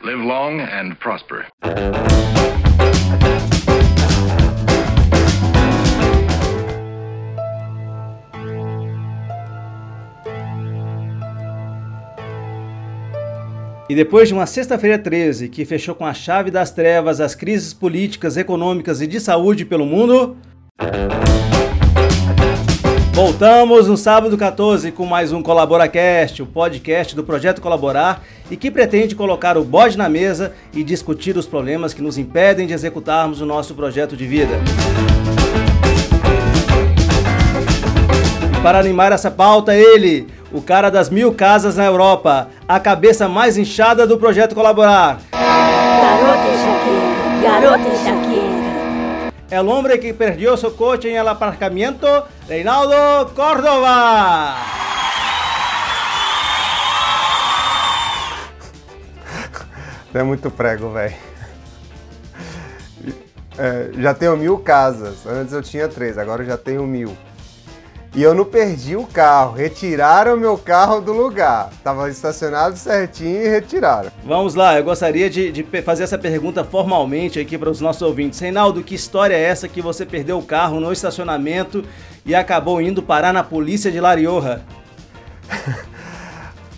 Live long and prosper. E depois de uma sexta-feira 13 que fechou com a chave das trevas as crises políticas, econômicas e de saúde pelo mundo. Voltamos no sábado 14 com mais um ColaboraCast, o podcast do Projeto Colaborar e que pretende colocar o bode na mesa e discutir os problemas que nos impedem de executarmos o nosso projeto de vida. E para animar essa pauta, ele, o cara das mil casas na Europa, a cabeça mais inchada do projeto Colaborar. Garota enxaqueira, garota enxaqueira. El hombre que perdió su coche en el aparcamiento, Reinaldo Córdoba. É muito prego, velho. É, já tenho mil casas. Antes eu tinha três, agora eu já tenho mil. E eu não perdi o carro. Retiraram meu carro do lugar. Tava estacionado certinho e retiraram. Vamos lá, eu gostaria de, de fazer essa pergunta formalmente aqui para os nossos ouvintes. Reinaldo, que história é essa que você perdeu o carro no estacionamento e acabou indo parar na polícia de Lariorra?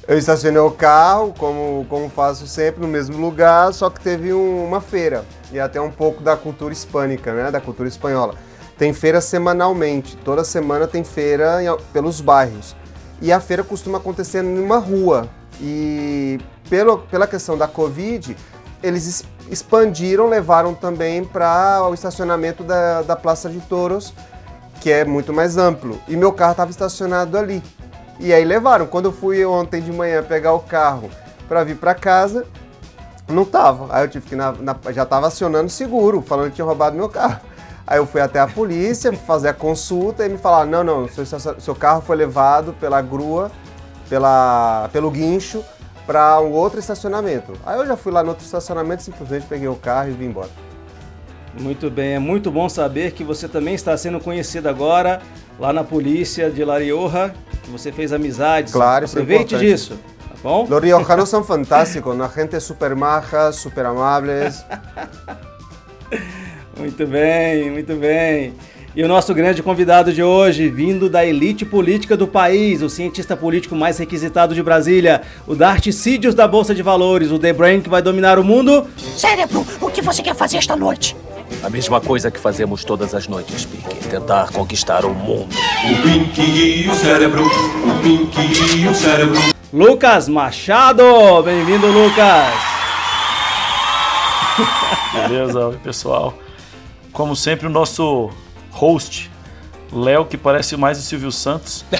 Eu estacionei o carro, como, como faço sempre, no mesmo lugar, só que teve um- uma feira. E até um pouco da cultura hispânica, né? Da cultura espanhola. Tem feira semanalmente. Toda semana tem feira em pelos bairros. E a feira costuma acontecer em uma rua. E pelo, pela questão da Covid, eles es- expandiram, levaram também para o estacionamento da, da Praça de Touros, que é muito mais amplo. E meu carro estava estacionado ali. E aí levaram. Quando eu fui ontem de manhã pegar o carro para vir para casa, não tava. Aí eu tive que na, na- já tava acionando seguro, falando que tinha roubado meu carro. Aí eu fui até a polícia fazer a consulta e me falaram: não, não, seu, seu carro foi levado pela grua, pela, pelo guincho, para um outro estacionamento. Aí eu já fui lá no outro estacionamento, simplesmente peguei o carro e vim embora. Muito bem, é muito bom saber que você também está sendo conhecido agora lá na polícia de Lariorra, que você fez amizades. Claro, é Aproveite importante. disso, tá bom? Los riojanos são fantásticos, a gente é super maja, super amables. Muito bem, muito bem. E o nosso grande convidado de hoje, vindo da elite política do país, o cientista político mais requisitado de Brasília, o Darticídios da Bolsa de Valores, o The Brain que vai dominar o mundo. Cérebro, o que você quer fazer esta noite? A mesma coisa que fazemos todas as noites, Pink. Tentar conquistar o mundo. O Pink e o cérebro, o Pink e o cérebro. Lucas Machado! Bem-vindo, Lucas! Beleza, pessoal. Como sempre, o nosso host, Léo, que parece mais o Silvio Santos,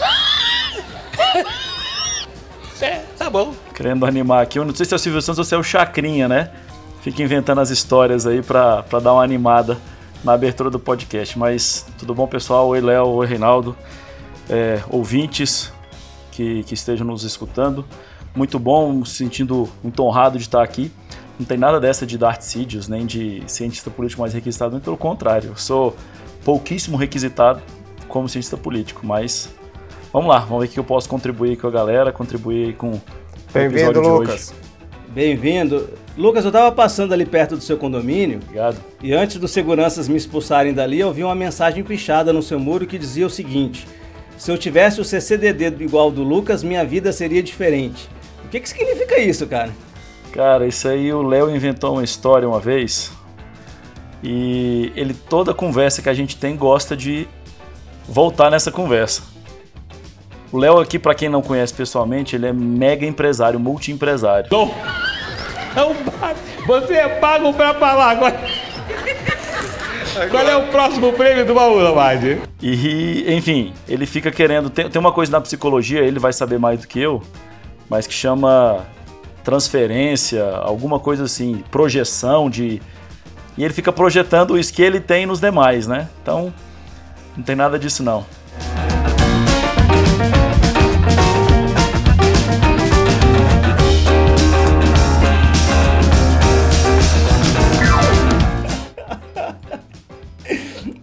É, tá bom. querendo animar aqui. Eu não sei se é o Silvio Santos ou se é o Chacrinha, né? Fica inventando as histórias aí pra, pra dar uma animada na abertura do podcast. Mas tudo bom, pessoal? Oi, Léo. Oi, Reinaldo. É, ouvintes que, que estejam nos escutando. Muito bom, me sentindo muito honrado de estar aqui. Não tem nada dessa de Darticídios, nem de cientista político mais requisitado, muito pelo contrário. Eu sou pouquíssimo requisitado como cientista político, mas vamos lá, vamos ver o que eu posso contribuir com a galera, contribuir com o Bem-vindo, episódio de hoje. Lucas. Bem-vindo. Lucas, eu tava passando ali perto do seu condomínio Obrigado. e antes dos seguranças me expulsarem dali, eu vi uma mensagem pichada no seu muro que dizia o seguinte: Se eu tivesse o CCDD igual ao do Lucas, minha vida seria diferente. O que, que significa isso, cara? Cara, isso aí o Léo inventou uma história uma vez e ele toda conversa que a gente tem gosta de voltar nessa conversa. O Léo aqui, pra quem não conhece pessoalmente, ele é mega empresário, multi-empresário. Você é pago pra falar agora. Qual é o próximo prêmio do baú, Lombardi? E, enfim, ele fica querendo. Tem, tem uma coisa na psicologia, ele vai saber mais do que eu, mas que chama transferência, alguma coisa assim, projeção de. E ele fica projetando isso que ele tem nos demais, né? Então, não tem nada disso não.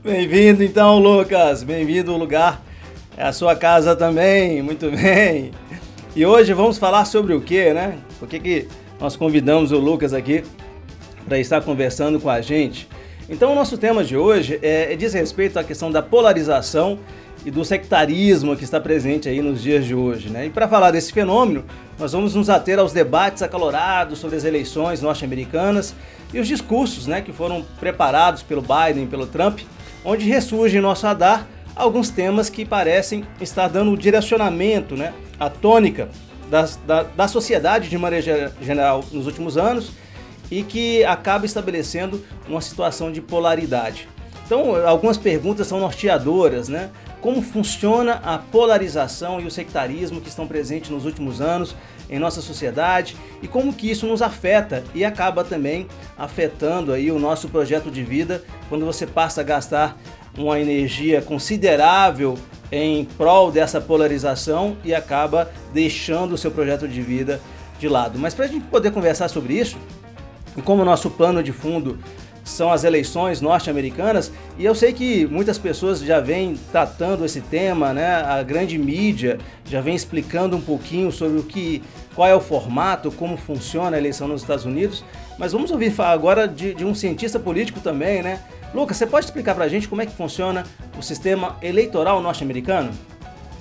Bem-vindo então, Lucas. Bem-vindo ao lugar. É a sua casa também. Muito bem. E hoje vamos falar sobre o que, né? Por que, que nós convidamos o Lucas aqui para estar conversando com a gente. Então, o nosso tema de hoje é, diz respeito à questão da polarização e do sectarismo que está presente aí nos dias de hoje. Né? E para falar desse fenômeno, nós vamos nos ater aos debates acalorados sobre as eleições norte-americanas e os discursos né, que foram preparados pelo Biden e pelo Trump, onde ressurge em nosso radar alguns temas que parecem estar dando o direcionamento, né, a tônica das, da, da sociedade de maneira geral nos últimos anos e que acaba estabelecendo uma situação de polaridade. Então, algumas perguntas são norteadoras, né? Como funciona a polarização e o sectarismo que estão presentes nos últimos anos em nossa sociedade e como que isso nos afeta e acaba também afetando aí o nosso projeto de vida quando você passa a gastar uma energia considerável em prol dessa polarização e acaba deixando o seu projeto de vida de lado. Mas para a gente poder conversar sobre isso, e como o nosso plano de fundo são as eleições norte-americanas, e eu sei que muitas pessoas já vêm tratando esse tema, né? A grande mídia já vem explicando um pouquinho sobre o que, qual é o formato, como funciona a eleição nos Estados Unidos, mas vamos ouvir agora de, de um cientista político também, né? Lucas, você pode explicar para a gente como é que funciona o sistema eleitoral norte-americano?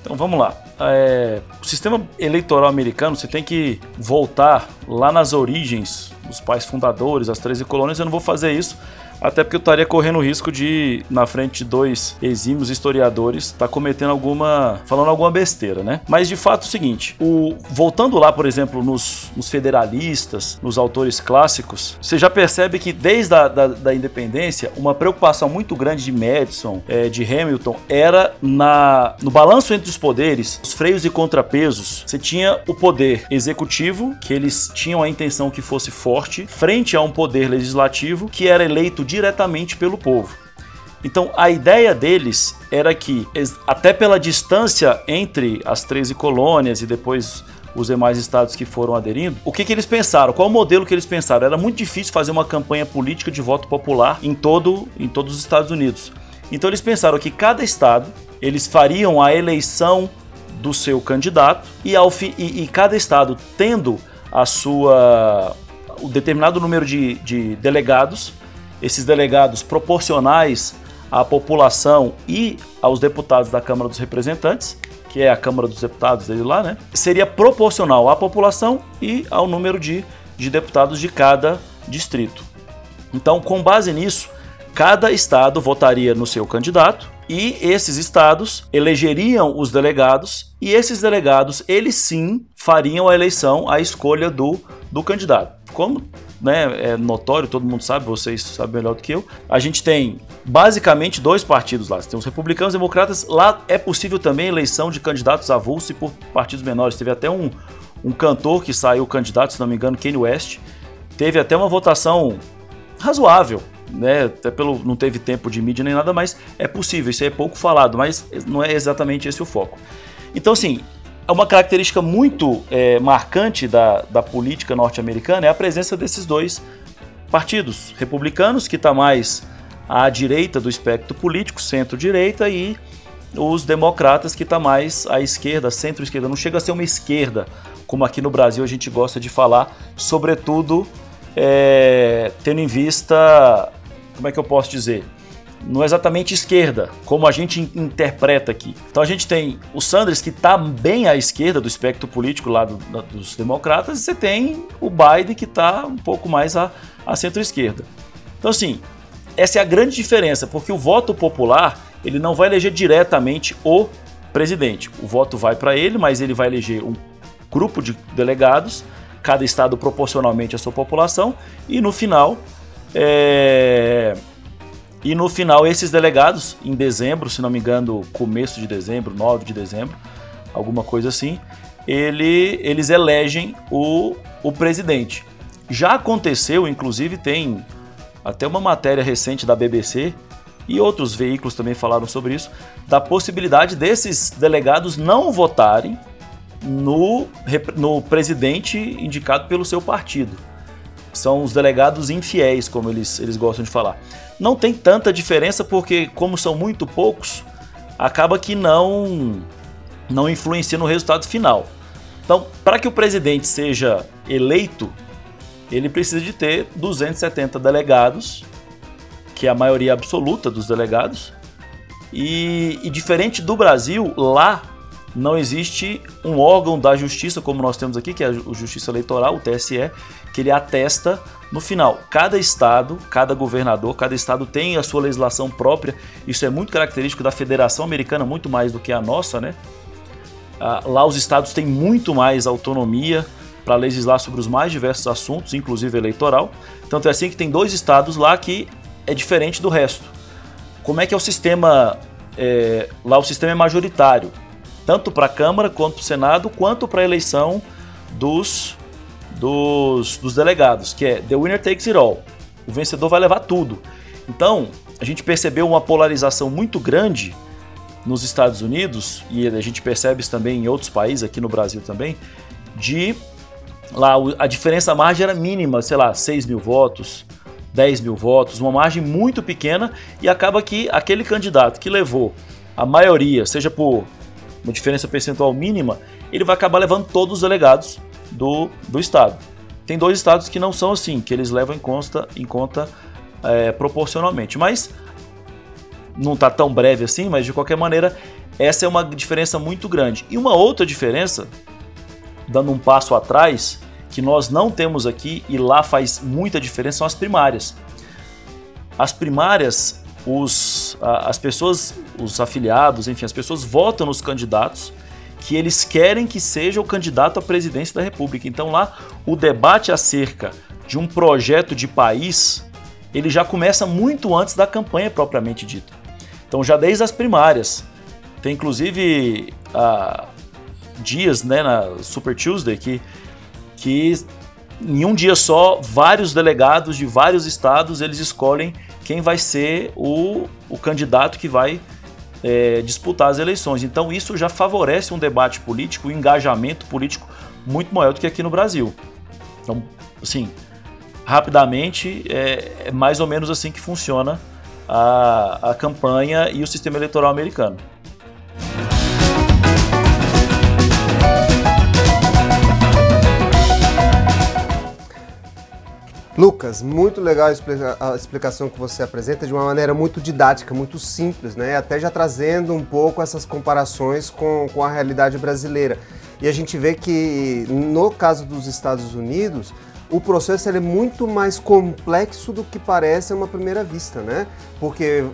Então vamos lá. É, o sistema eleitoral americano, você tem que voltar lá nas origens dos pais fundadores, as 13 colônias. Eu não vou fazer isso até porque eu estaria correndo o risco de, na frente de dois exímios historiadores, estar tá cometendo alguma. falando alguma besteira, né? Mas de fato é o seguinte: o, voltando lá, por exemplo, nos, nos federalistas, nos autores clássicos, você já percebe que desde a da, da independência, uma preocupação muito grande de Madison, é, de Hamilton, era na, no balanço entre os poderes, os freios e contrapesos. Você tinha o poder executivo, que eles tinham a intenção que fosse forte, frente a um poder legislativo que era eleito diretamente pelo povo. Então a ideia deles era que, até pela distância entre as 13 colônias e depois os demais estados que foram aderindo, o que, que eles pensaram? Qual o modelo que eles pensaram? Era muito difícil fazer uma campanha política de voto popular em, todo, em todos os Estados Unidos. Então eles pensaram que cada estado eles fariam a eleição do seu candidato e, ao e, e cada estado tendo a sua o determinado número de, de delegados esses delegados proporcionais à população e aos deputados da Câmara dos Representantes, que é a Câmara dos Deputados dele lá, né? Seria proporcional à população e ao número de, de deputados de cada distrito. Então, com base nisso, cada estado votaria no seu candidato e esses estados elegeriam os delegados e esses delegados, eles sim fariam a eleição, a escolha do, do candidato. Como né, é notório, todo mundo sabe, vocês sabem melhor do que eu. A gente tem basicamente dois partidos lá. Você tem os republicanos e democratas. Lá é possível também eleição de candidatos avulsos e por partidos menores. Teve até um, um cantor que saiu candidato, se não me engano, Kanye West. Teve até uma votação razoável, né? Até pelo não teve tempo de mídia nem nada, mas é possível. Isso é pouco falado, mas não é exatamente esse o foco. Então, assim, é uma característica muito é, marcante da, da política norte-americana é a presença desses dois partidos, republicanos, que está mais à direita do espectro político, centro-direita, e os democratas, que está mais à esquerda, centro-esquerda. Não chega a ser uma esquerda, como aqui no Brasil a gente gosta de falar, sobretudo é, tendo em vista, como é que eu posso dizer? Não é exatamente esquerda, como a gente interpreta aqui. Então a gente tem o Sanders, que está bem à esquerda do espectro político lá do, dos democratas, e você tem o Biden, que está um pouco mais à, à centro-esquerda. Então, assim, essa é a grande diferença, porque o voto popular ele não vai eleger diretamente o presidente. O voto vai para ele, mas ele vai eleger um grupo de delegados, cada estado proporcionalmente à sua população, e no final. É e no final, esses delegados, em dezembro, se não me engano, começo de dezembro, 9 de dezembro, alguma coisa assim, ele, eles elegem o, o presidente. Já aconteceu, inclusive tem até uma matéria recente da BBC e outros veículos também falaram sobre isso, da possibilidade desses delegados não votarem no, no presidente indicado pelo seu partido. São os delegados infiéis, como eles, eles gostam de falar. Não tem tanta diferença porque, como são muito poucos, acaba que não, não influencia no resultado final. Então, para que o presidente seja eleito, ele precisa de ter 270 delegados, que é a maioria absoluta dos delegados. E, e diferente do Brasil, lá não existe um órgão da justiça como nós temos aqui, que é a Justiça Eleitoral, o TSE, que ele atesta no final. Cada estado, cada governador, cada estado tem a sua legislação própria. Isso é muito característico da Federação Americana, muito mais do que a nossa, né? Ah, lá os estados têm muito mais autonomia para legislar sobre os mais diversos assuntos, inclusive eleitoral. Tanto é assim que tem dois estados lá que é diferente do resto. Como é que é o sistema? É, lá o sistema é majoritário, tanto para a Câmara quanto para o Senado, quanto para a eleição dos, dos, dos delegados, que é The Winner Takes It All. O vencedor vai levar tudo. Então, a gente percebeu uma polarização muito grande nos Estados Unidos, e a gente percebe isso também em outros países, aqui no Brasil também, de lá a diferença a margem era mínima, sei lá, 6 mil votos, 10 mil votos, uma margem muito pequena, e acaba que aquele candidato que levou a maioria, seja por uma diferença percentual mínima, ele vai acabar levando todos os delegados do, do estado. Tem dois estados que não são assim, que eles levam em conta, em conta é, proporcionalmente. Mas não está tão breve assim, mas de qualquer maneira, essa é uma diferença muito grande. E uma outra diferença, dando um passo atrás, que nós não temos aqui e lá faz muita diferença, são as primárias. As primárias, os, as pessoas, os afiliados, enfim, as pessoas votam nos candidatos que eles querem que seja o candidato à presidência da República. Então lá o debate acerca de um projeto de país, ele já começa muito antes da campanha propriamente dita. Então já desde as primárias. Tem inclusive dias né, na Super Tuesday que, que em um dia só vários delegados de vários estados eles escolhem quem vai ser o, o candidato que vai é, disputar as eleições. Então isso já favorece um debate político, um engajamento político muito maior do que aqui no Brasil. Então, assim, rapidamente é, é mais ou menos assim que funciona a, a campanha e o sistema eleitoral americano. Lucas, muito legal a explicação que você apresenta de uma maneira muito didática, muito simples, né? Até já trazendo um pouco essas comparações com, com a realidade brasileira. E a gente vê que no caso dos Estados Unidos, o processo é muito mais complexo do que parece a uma primeira vista, né? Porque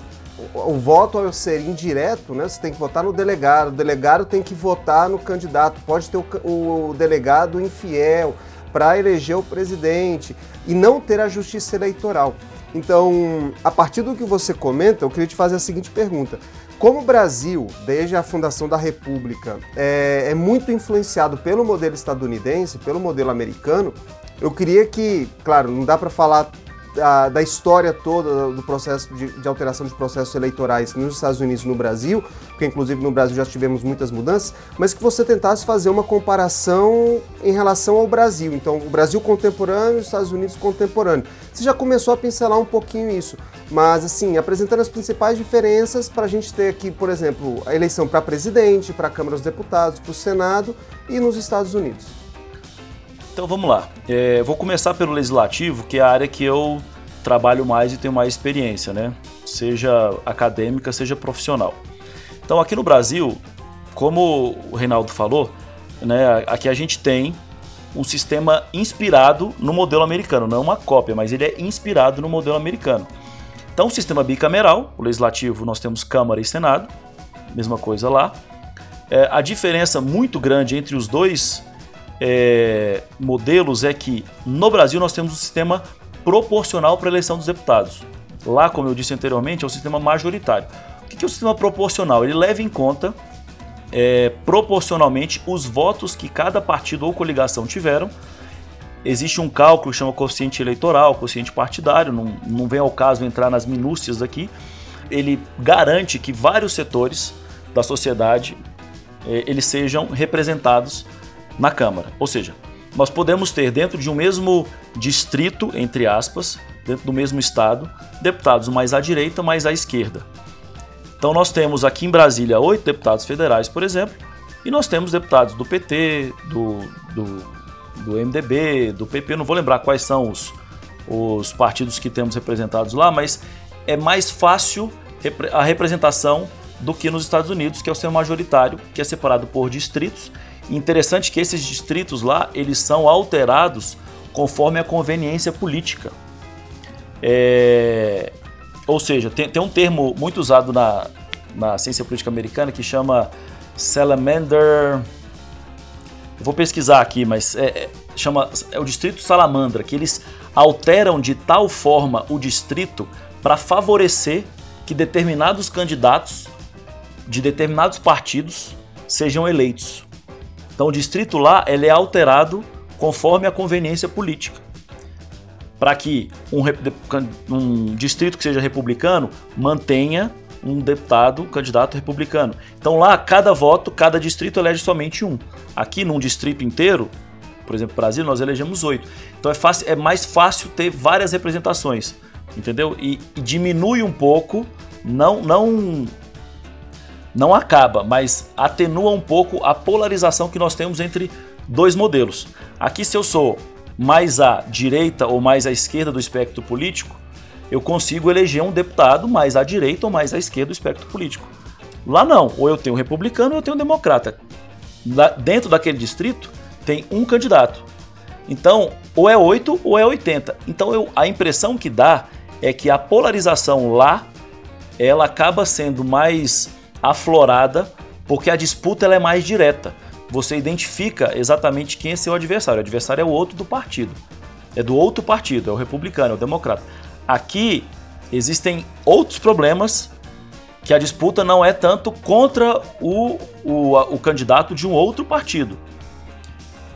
o, voto ao ser indireto, né? Você tem que votar no delegado, o delegado tem que votar no candidato, pode ter o, o delegado infiel para eleger o presidente e não ter a justiça eleitoral. Então, a partir do que você comenta, eu queria te fazer a seguinte pergunta. Como o Brasil, desde a fundação da República, é, é muito influenciado pelo modelo estadunidense, pelo modelo americano, eu queria que, claro, não dá para falar da, da, história toda do processo de, de, alteração de processos eleitorais nos Estados Unidos e no Brasil, porque inclusive no Brasil já tivemos muitas mudanças, mas que você tentasse fazer uma comparação em relação ao Brasil. Então, o Brasil contemporâneo e os Estados Unidos contemporâneo. Você já começou a pincelar um pouquinho isso, mas assim, apresentando as principais diferenças para a gente ter aqui, por exemplo, a eleição para presidente, para a Câmara dos Deputados, para o Senado e nos Estados Unidos. Então vamos lá. É, vou começar pelo legislativo, que é a área que eu trabalho mais e tenho mais experiência, né? Seja acadêmica, seja profissional. Então aqui no Brasil, como o Reinaldo falou, né, aqui a gente tem um sistema inspirado no modelo americano, não é uma cópia, mas ele é inspirado no modelo americano. Então, o sistema bicameral, o legislativo, nós temos Câmara e Senado, mesma coisa lá. É, a diferença muito grande entre os dois é, modelos é que no Brasil nós temos um sistema proporcional para a eleição dos deputados. Lá, como eu disse anteriormente, é o sistema majoritário. O que é o sistema proporcional? Ele leva em conta é, proporcionalmente os votos que cada partido ou coligação tiveram. Existe um cálculo que chama coeficiente eleitoral, coeficiente partidário, não, não vem ao caso entrar nas minúcias aqui. Ele garante que vários setores da sociedade é, eles sejam representados na Câmara. Ou seja, nós podemos ter dentro de um mesmo distrito, entre aspas, dentro do mesmo estado, deputados mais à direita, mais à esquerda. Então nós temos aqui em Brasília oito deputados federais, por exemplo, e nós temos deputados do PT, do, do do MDB, do PP, não vou lembrar quais são os, os partidos que temos representados lá, mas é mais fácil a representação do que nos Estados Unidos, que é o sistema majoritário, que é separado por distritos. Interessante que esses distritos lá, eles são alterados conforme a conveniência política. É, ou seja, tem, tem, um termo muito usado na, na ciência política americana que chama salamander. Eu vou pesquisar aqui, mas é, é, chama é o distrito salamandra, que eles alteram de tal forma o distrito para favorecer que determinados candidatos de determinados partidos sejam eleitos. Então o distrito lá ele é alterado conforme a conveniência política. Para que um, um distrito que seja republicano mantenha um deputado, candidato republicano. Então lá, cada voto, cada distrito elege somente um. Aqui, num distrito inteiro, por exemplo, Brasil, nós elegemos oito. Então é, fácil, é mais fácil ter várias representações, entendeu? E, e, diminui um pouco, não, não, não acaba, mas atenua um pouco a polarização que nós temos entre dois modelos. Aqui, se eu sou mais à direita ou mais à esquerda do espectro político, eu consigo eleger um deputado mais à direita ou mais à esquerda do espectro político. Lá não, ou eu tenho um republicano ou eu tenho um democrata. Lá, dentro daquele distrito tem um candidato. Então, ou é 8 ou é 80. Então, eu, a impressão que dá é que a polarização lá ela acaba sendo mais aflorada porque a disputa ela é mais direta você identifica exatamente quem é seu adversário. O adversário é o outro do partido. É do outro partido, é o republicano, é o democrata. Aqui existem outros problemas que a disputa não é tanto contra o, o, o candidato de um outro partido.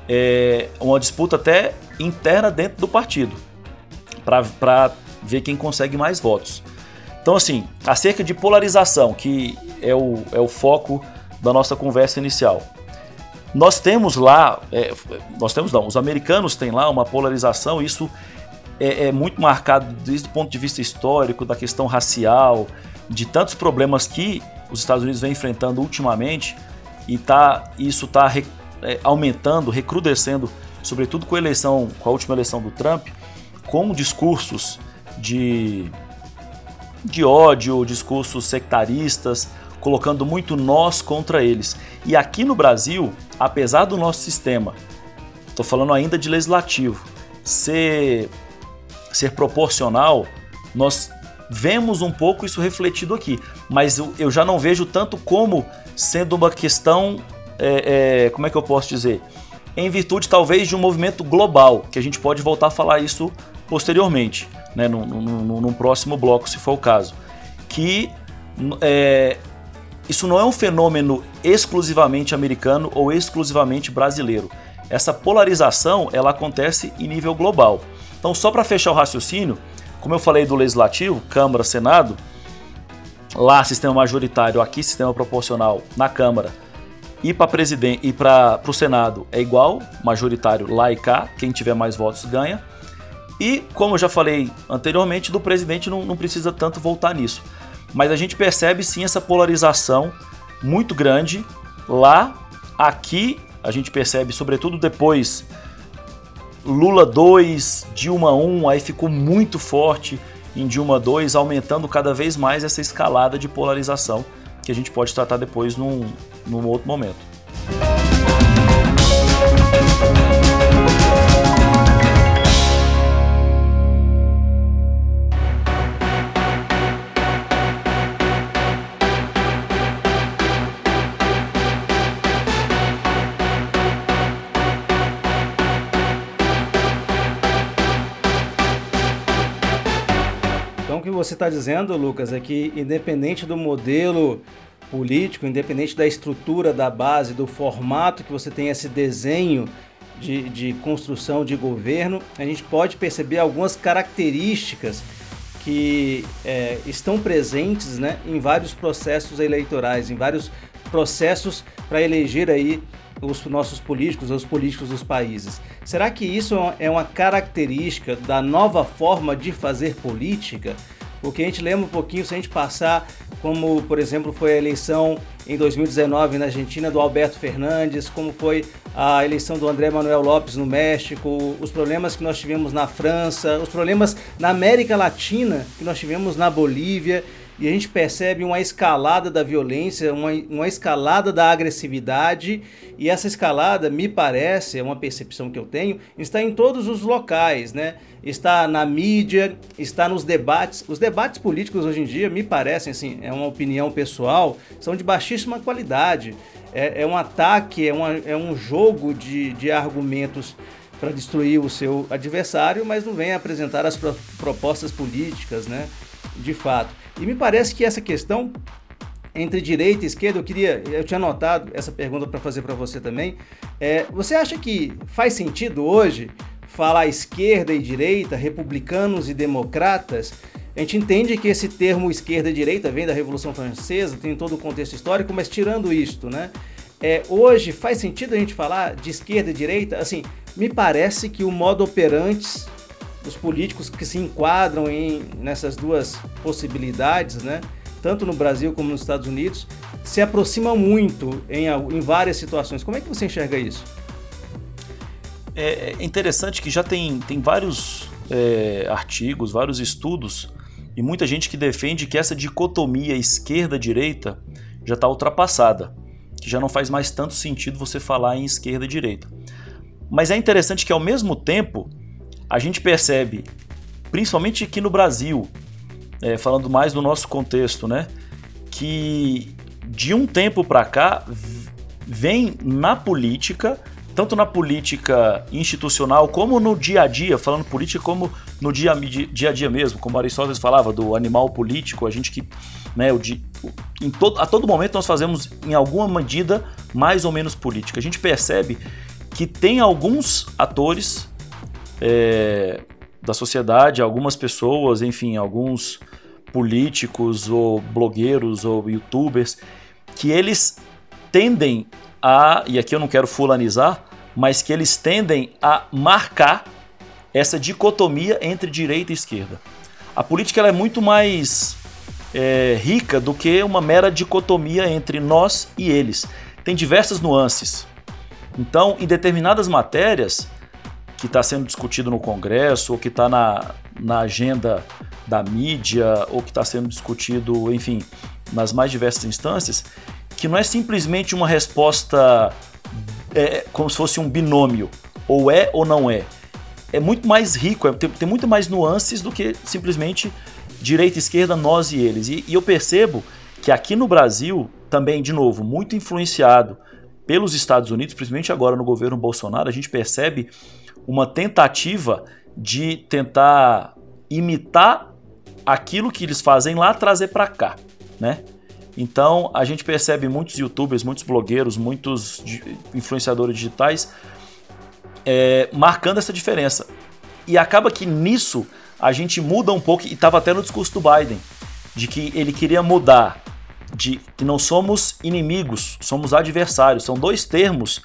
É uma disputa até interna dentro do partido, para ver quem consegue mais votos. Então, assim, acerca de polarização, que é o, é o foco da nossa conversa inicial. Nós temos lá, é, nós temos não, os americanos têm lá uma polarização, isso é, é, muito marcado desde o ponto de vista histórico, da questão racial, de tantos problemas que os Estados Unidos vem enfrentando ultimamente, e tá, isso está é, aumentando, recrudescendo, sobretudo com a eleição, com a última eleição do Trump, com discursos de, de ódio, discursos sectaristas, colocando muito nós contra eles. E aqui no Brasil, apesar do nosso sistema, estou falando ainda de legislativo, ser, ser proporcional, nós vemos um pouco isso refletido aqui, mas eu, eu já não vejo tanto como sendo uma questão, é, é, como é que eu posso dizer? Em virtude talvez de um movimento global, que a gente pode voltar a falar isso posteriormente, né, num, num, num próximo bloco, se for o caso, que é, isso não é um fenômeno exclusivamente americano ou exclusivamente brasileiro. Essa polarização ela acontece em nível global. Então, só para fechar o raciocínio, como eu falei do legislativo, Câmara, Senado, lá sistema majoritário, aqui sistema proporcional na Câmara, e para presidente e para o Senado é igual, majoritário lá e cá, quem tiver mais votos ganha. E como eu já falei anteriormente, do presidente não, não precisa tanto voltar nisso mas a gente percebe sim essa polarização muito grande lá. Aqui a gente percebe, sobretudo depois Lula 2, Dilma 1, aí ficou muito forte em Dilma 2, aumentando cada vez mais essa escalada de polarização que a gente pode tratar depois num, num outro momento. Você está dizendo, Lucas, é que independente do modelo político, independente da estrutura da base, do formato que você tem esse desenho de, de construção de governo, a gente pode perceber algumas características que é, estão presentes né, em vários processos eleitorais, em vários processos para eleger aí os nossos políticos, os políticos dos países. Será que isso é uma característica da nova forma de fazer política? Porque a gente lembra um pouquinho, se a gente passar, como por exemplo foi a eleição em 2019 na Argentina do Alberto Fernandes, como foi a eleição do André Manuel Lopes no México, os problemas que nós tivemos na França, os problemas na América Latina que nós tivemos na Bolívia e a gente percebe uma escalada da violência, uma, uma escalada da agressividade, e essa escalada, me parece, é uma percepção que eu tenho, está em todos os locais, né? Está na mídia, está nos debates. Os debates políticos hoje em dia, me parecem, assim, é uma opinião pessoal, são de baixíssima qualidade. É, é um ataque, é, uma, é um jogo de, de argumentos para destruir o seu adversário, mas não vem apresentar as pro, propostas políticas, né? De fato. E me parece que essa questão entre direita e esquerda, eu queria, eu tinha anotado essa pergunta para fazer para você também. É, você acha que faz sentido hoje falar esquerda e direita, republicanos e democratas? A gente entende que esse termo esquerda e direita vem da Revolução Francesa, tem todo o contexto histórico, mas tirando isto, né? É, hoje faz sentido a gente falar de esquerda e direita? Assim, me parece que o modo operantes os políticos que se enquadram em, nessas duas possibilidades, né? tanto no Brasil como nos Estados Unidos, se aproximam muito em, em várias situações. Como é que você enxerga isso? É, é interessante que já tem, tem vários é, artigos, vários estudos e muita gente que defende que essa dicotomia esquerda-direita já está ultrapassada, que já não faz mais tanto sentido você falar em esquerda-direita. Mas é interessante que ao mesmo tempo a gente percebe, principalmente aqui no Brasil, é, falando mais do nosso contexto, né, que de um tempo para cá vem na política, tanto na política institucional como no dia a dia, falando política como no dia, dia a dia mesmo, como Aristóteles falava do animal político, a gente que, né, o, em todo, a todo momento nós fazemos em alguma medida mais ou menos política. A gente percebe que tem alguns atores é, da sociedade, algumas pessoas, enfim, alguns políticos ou blogueiros ou youtubers, que eles tendem a, e aqui eu não quero fulanizar, mas que eles tendem a marcar essa dicotomia entre direita e esquerda. A política é muito mais é, rica do que uma mera dicotomia entre nós e eles. Tem diversas nuances. Então, em determinadas matérias, que está sendo discutido no Congresso, ou que está na, na agenda da mídia, ou que está sendo discutido, enfim, nas mais diversas instâncias, que não é simplesmente uma resposta é, como se fosse um binômio, ou é ou não é. É muito mais rico, é, tem, tem muito mais nuances do que simplesmente direita, esquerda, nós e eles. E, e eu percebo que aqui no Brasil, também, de novo, muito influenciado pelos Estados Unidos, principalmente agora no governo Bolsonaro, a gente percebe uma tentativa de tentar imitar aquilo que eles fazem lá, trazer para cá, né? Então a gente percebe muitos youtubers, muitos blogueiros, muitos influenciadores digitais é, marcando essa diferença. E acaba que nisso a gente muda um pouco, e estava até no discurso do Biden, de que ele queria mudar de que não somos inimigos, somos adversários. São dois termos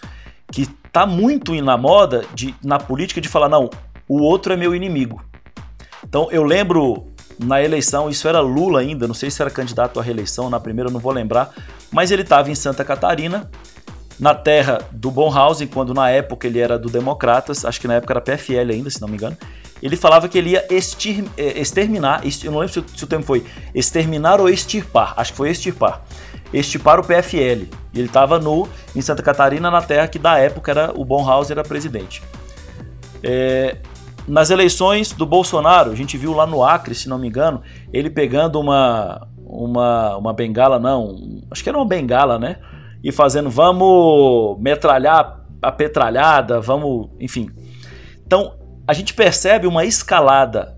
que tá muito na moda de, na política de falar, não, o outro é meu inimigo. Então eu lembro na eleição, isso era Lula ainda, não sei se era candidato à reeleição, na primeira não vou lembrar, mas ele estava em Santa Catarina, na terra do Bonhausen, quando na época ele era do Democratas, acho que na época era PFL ainda, se não me engano. Ele falava que ele ia extir, eh, exterminar, eu não lembro se o termo foi exterminar ou extirpar, acho que foi extirpar extirpar o PFL. Ele estava no em Santa Catarina, na terra que da época era o Bonhauser era presidente. É, nas eleições do Bolsonaro, a gente viu lá no Acre, se não me engano, ele pegando uma uma, uma bengala, não, acho que era uma bengala, né? E fazendo, vamos metralhar a petralhada, vamos, enfim. Então, a gente percebe uma escalada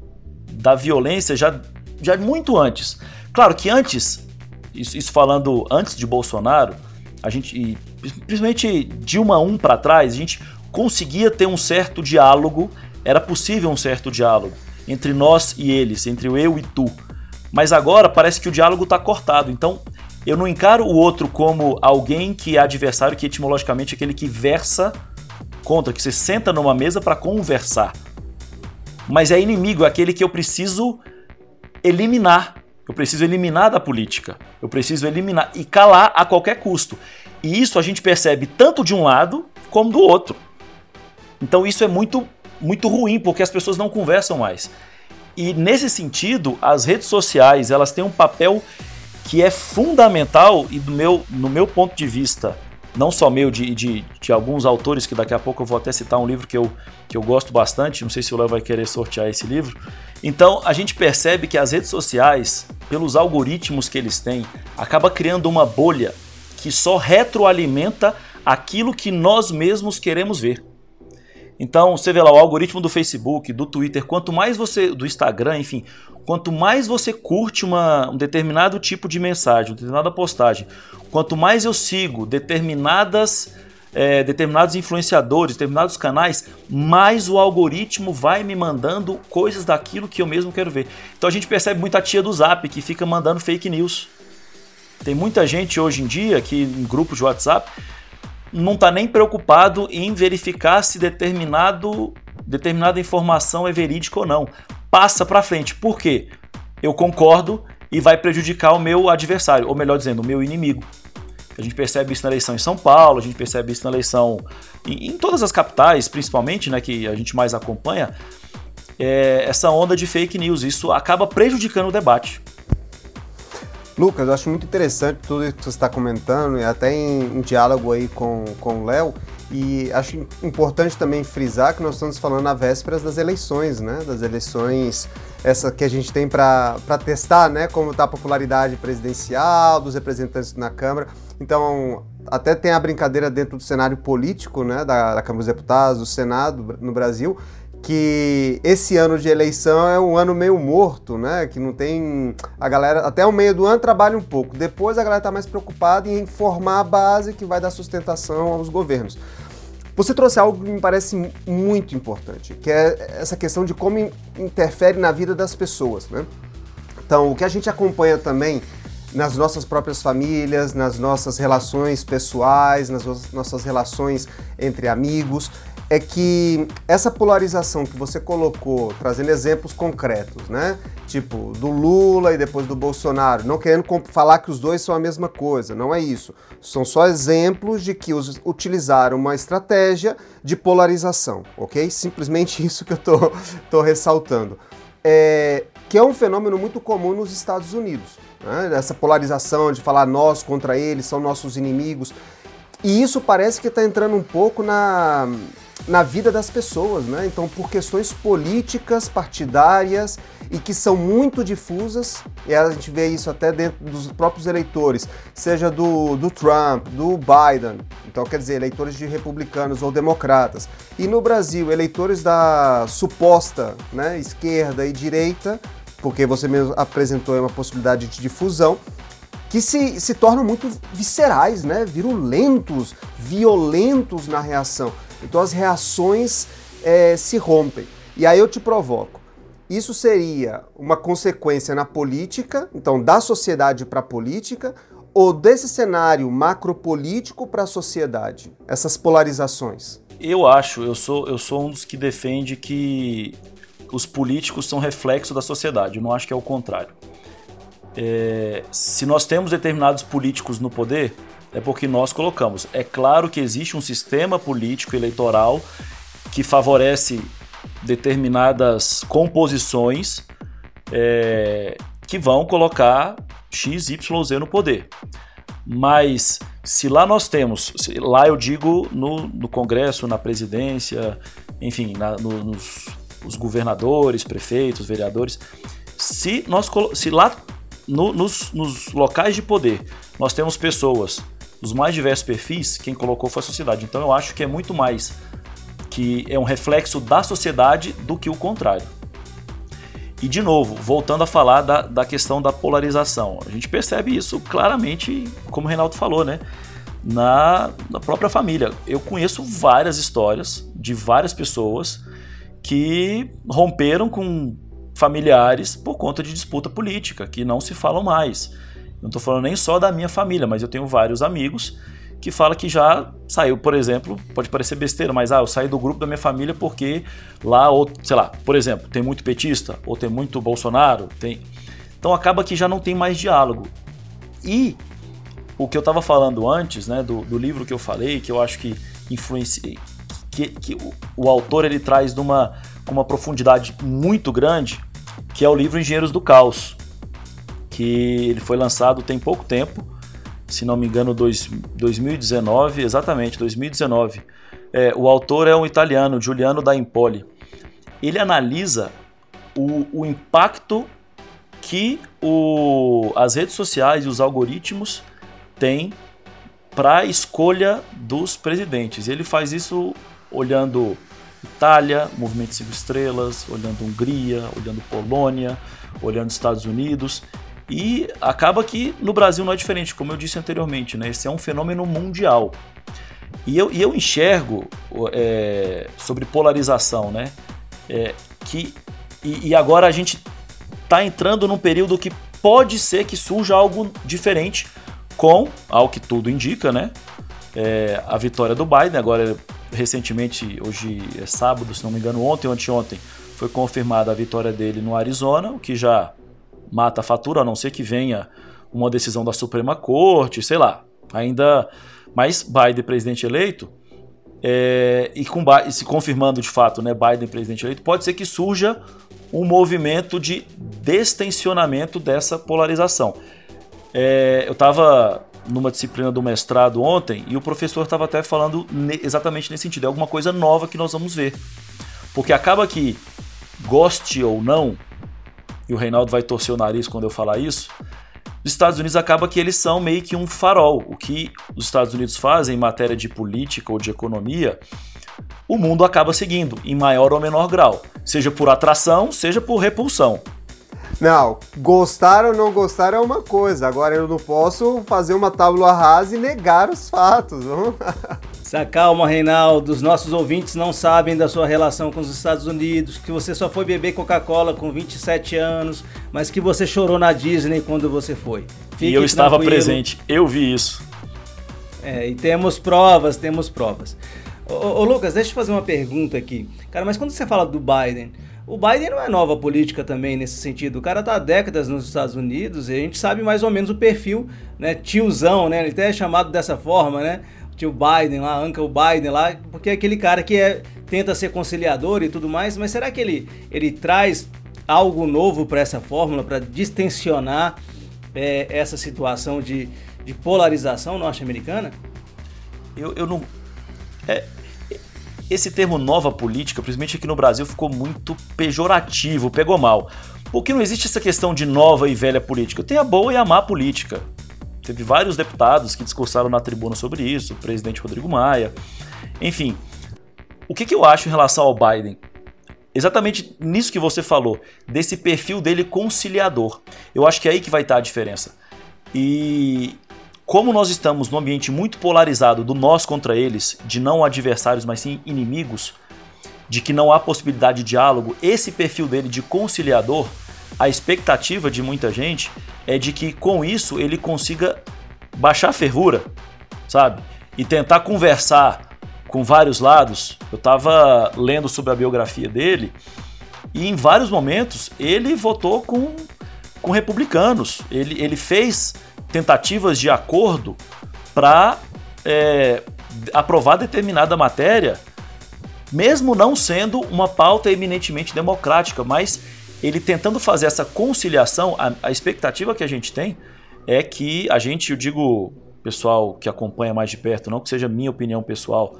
da violência já, já muito antes. Claro que antes isso, isso falando antes de Bolsonaro, a gente, principalmente Dilma 1 para trás, a gente conseguia ter um certo diálogo, era possível um certo diálogo entre nós e eles, entre o eu e tu. Mas agora parece que o diálogo está cortado. Então eu não encaro o outro como alguém que é adversário, que etimologicamente é aquele que versa contra, que você senta numa mesa para conversar. Mas é inimigo, é aquele que eu preciso eliminar. Eu preciso eliminar da política. Eu preciso eliminar e calar a qualquer custo. E isso a gente percebe tanto de um lado como do outro. Então isso é muito muito ruim porque as pessoas não conversam mais. E nesse sentido, as redes sociais, elas têm um papel que é fundamental e do meu, no meu ponto de vista, não só meu, de, de, de, alguns autores, que daqui a pouco eu vou até citar um livro que eu, que eu gosto bastante, não sei se o Léo vai querer sortear esse livro. Então a gente percebe que as redes sociais, pelos algoritmos que eles têm, acaba criando uma bolha que só retroalimenta aquilo que nós mesmos queremos ver. Então, você vê lá o algoritmo do Facebook, do Twitter, quanto mais você. do Instagram, enfim, quanto mais você curte uma, um determinado tipo de mensagem, uma determinada postagem, quanto mais eu sigo determinadas. É, determinados influenciadores, determinados canais, mais o algoritmo vai me mandando coisas daquilo que eu mesmo quero ver. Então a gente percebe muita tia do Zap que fica mandando fake news. Tem muita gente hoje em dia que em grupos de WhatsApp não está nem preocupado em verificar se determinado, determinada informação é verídica ou não. Passa para frente. Por quê? Eu concordo e vai prejudicar o meu adversário, ou melhor dizendo, o meu inimigo. A gente percebe isso na eleição em São Paulo, a gente percebe isso na eleição em, em todas as capitais, principalmente, né, que a gente mais acompanha, é, essa onda de fake news. Isso acaba prejudicando o debate. Lucas, eu acho muito interessante tudo isso que você está comentando e até em, em diálogo aí com, com o Léo. E acho importante também frisar que nós estamos falando na vésperas das eleições, né? Das eleições, essa que a gente tem para testar, né? Como está a popularidade presidencial, dos representantes na Câmara. Então, até tem a brincadeira dentro do cenário político, né? Da, da Câmara dos Deputados, do Senado no Brasil, que esse ano de eleição é um ano meio morto, né? Que não tem. A galera, até o meio do ano, trabalha um pouco. Depois a galera está mais preocupada em formar a base que vai dar sustentação aos governos. Você trouxe algo que me parece muito importante, que é essa questão de como interfere na vida das pessoas, né? Então, o que a gente acompanha também nas nossas próprias famílias, nas nossas relações pessoais, nas nossas relações entre amigos, é que essa polarização que você colocou, trazendo exemplos concretos, né? Tipo, do Lula e depois do Bolsonaro, não querendo falar que os dois são a mesma coisa, não é isso. São só exemplos de que os utilizaram uma estratégia de polarização, ok? Simplesmente isso que eu tô, tô ressaltando. É, que é um fenômeno muito comum nos Estados Unidos. Né? Essa polarização de falar nós contra eles, são nossos inimigos. E isso parece que está entrando um pouco na, na vida das pessoas, né? Então, por questões políticas, partidárias e que são muito difusas, e a gente vê isso até dentro dos próprios eleitores, seja do, do Trump, do Biden, então quer dizer, eleitores de republicanos ou democratas. E no Brasil, eleitores da suposta né, esquerda e direita, porque você mesmo apresentou uma possibilidade de difusão, que se, se tornam muito viscerais, né? virulentos, violentos na reação. Então as reações é, se rompem. E aí eu te provoco. Isso seria uma consequência na política, então da sociedade para a política, ou desse cenário macropolítico para a sociedade? Essas polarizações? Eu acho, eu sou, eu sou um dos que defende que os políticos são reflexo da sociedade. Eu não acho que é o contrário. É, se nós temos determinados políticos no poder, é porque nós colocamos. É claro que existe um sistema político eleitoral que favorece determinadas composições é, que vão colocar X, Y, Z no poder. Mas se lá nós temos, lá eu digo no, no Congresso, na presidência, enfim, na, no, nos os governadores, prefeitos, vereadores, se, nós, se lá no, nos, nos locais de poder nós temos pessoas dos mais diversos perfis, quem colocou foi a sociedade. Então eu acho que é muito mais que é um reflexo da sociedade do que o contrário. E de novo, voltando a falar da, da questão da polarização, a gente percebe isso claramente, como o Reinaldo falou, né? Na, na própria família. Eu conheço várias histórias de várias pessoas que romperam com familiares por conta de disputa política, que não se falam mais. Não estou falando nem só da minha família, mas eu tenho vários amigos que fala que já saiu, por exemplo, pode parecer besteira, mas ah, eu saí do grupo da minha família porque lá, ou, sei lá, por exemplo, tem muito petista, ou tem muito Bolsonaro, tem. Então acaba que já não tem mais diálogo. E o que eu estava falando antes, né, do, do, livro que eu falei, que eu acho que influencia, que, que o, o, autor ele traz numa uma profundidade muito grande, que é o livro Engenheiros do Caos, que ele foi lançado tem pouco tempo, se não me engano, dois, 2019, exatamente, 2019. É, o autor é um italiano, Giuliano da Impoli. Ele analisa o, o impacto que o, as redes sociais e os algoritmos têm para a escolha dos presidentes. Ele faz isso olhando Itália, Movimento Cinco Estrelas, olhando Hungria, olhando Polônia, olhando Estados Unidos. E acaba que no Brasil não é diferente, como eu disse anteriormente, né? Esse é um fenômeno mundial. E eu, e eu enxergo é, sobre polarização, né? É, que, e, e agora a gente está entrando num período que pode ser que surja algo diferente com, ao que tudo indica, né? É, a vitória do Biden. Agora, recentemente, hoje é sábado, se não me engano, ontem ou anteontem, foi confirmada a vitória dele no Arizona, o que já mata a fatura, a não ser que venha uma decisão da Suprema Corte, sei lá. Ainda. Mas Biden presidente eleito, é, e, com, e se confirmando de fato né, Biden presidente eleito, pode ser que surja um movimento de destensionamento dessa polarização. É, eu estava numa disciplina do mestrado ontem e o professor estava até falando ne exatamente nesse sentido. É alguma coisa nova que nós vamos ver. Porque acaba que, goste ou não, e o Reinaldo vai torcer o nariz quando eu falar isso, os Estados Unidos acaba que eles são meio que um farol. O que os Estados Unidos fazem em matéria de política ou de economia, o mundo acaba seguindo, em maior ou menor grau. Seja por atração, seja por repulsão. Não, gostar ou não gostar é uma coisa. Agora eu não posso fazer uma tábua rasa e negar os fatos. Se acalma, Reinaldo. Os nossos ouvintes não sabem da sua relação com os Estados Unidos, que você só foi beber Coca-Cola com 27 anos, mas que você chorou na Disney quando você foi. Fique e eu estava presente, eu vi isso. É, e temos provas, temos provas. Ô, ô, Lucas, deixa eu fazer uma pergunta aqui. Cara, mas quando você fala do Biden, o Biden não é nova política também nesse sentido. O cara tá há décadas nos Estados Unidos e a gente sabe mais ou menos o perfil, né? Tiozão, né? Ele até é chamado dessa forma, né? tio Biden lá, Uncle Biden lá, porque é aquele cara que é, tenta ser conciliador e tudo mais, mas será que ele, ele traz algo novo para essa fórmula, para distensionar é, essa situação de, de polarização norte-americana? Eu, eu não. É, esse termo nova política, principalmente aqui no Brasil, ficou muito pejorativo, pegou mal. Porque não existe essa questão de nova e velha política. Tem a boa e a má política. Teve vários deputados que discursaram na tribuna sobre isso, o presidente Rodrigo Maia. Enfim, o que, que eu acho em relação ao Biden? Exatamente nisso que você falou, desse perfil dele conciliador. Eu acho que é aí que vai estar a diferença. E como nós estamos num ambiente muito polarizado do nós contra eles, de não adversários, mas sim inimigos, de que não há possibilidade de diálogo, esse perfil dele de conciliador a expectativa de muita gente é de que com isso ele consiga baixar a fervura, sabe? E tentar conversar com vários lados. Eu estava lendo sobre a biografia dele e em vários momentos ele votou com, com republicanos. Ele, ele fez tentativas de acordo para é, aprovar determinada matéria, mesmo não sendo uma pauta eminentemente democrática, mas ele tentando fazer essa conciliação, a, a expectativa que a gente tem é que a gente, eu digo pessoal que acompanha mais de perto, não que seja minha opinião pessoal,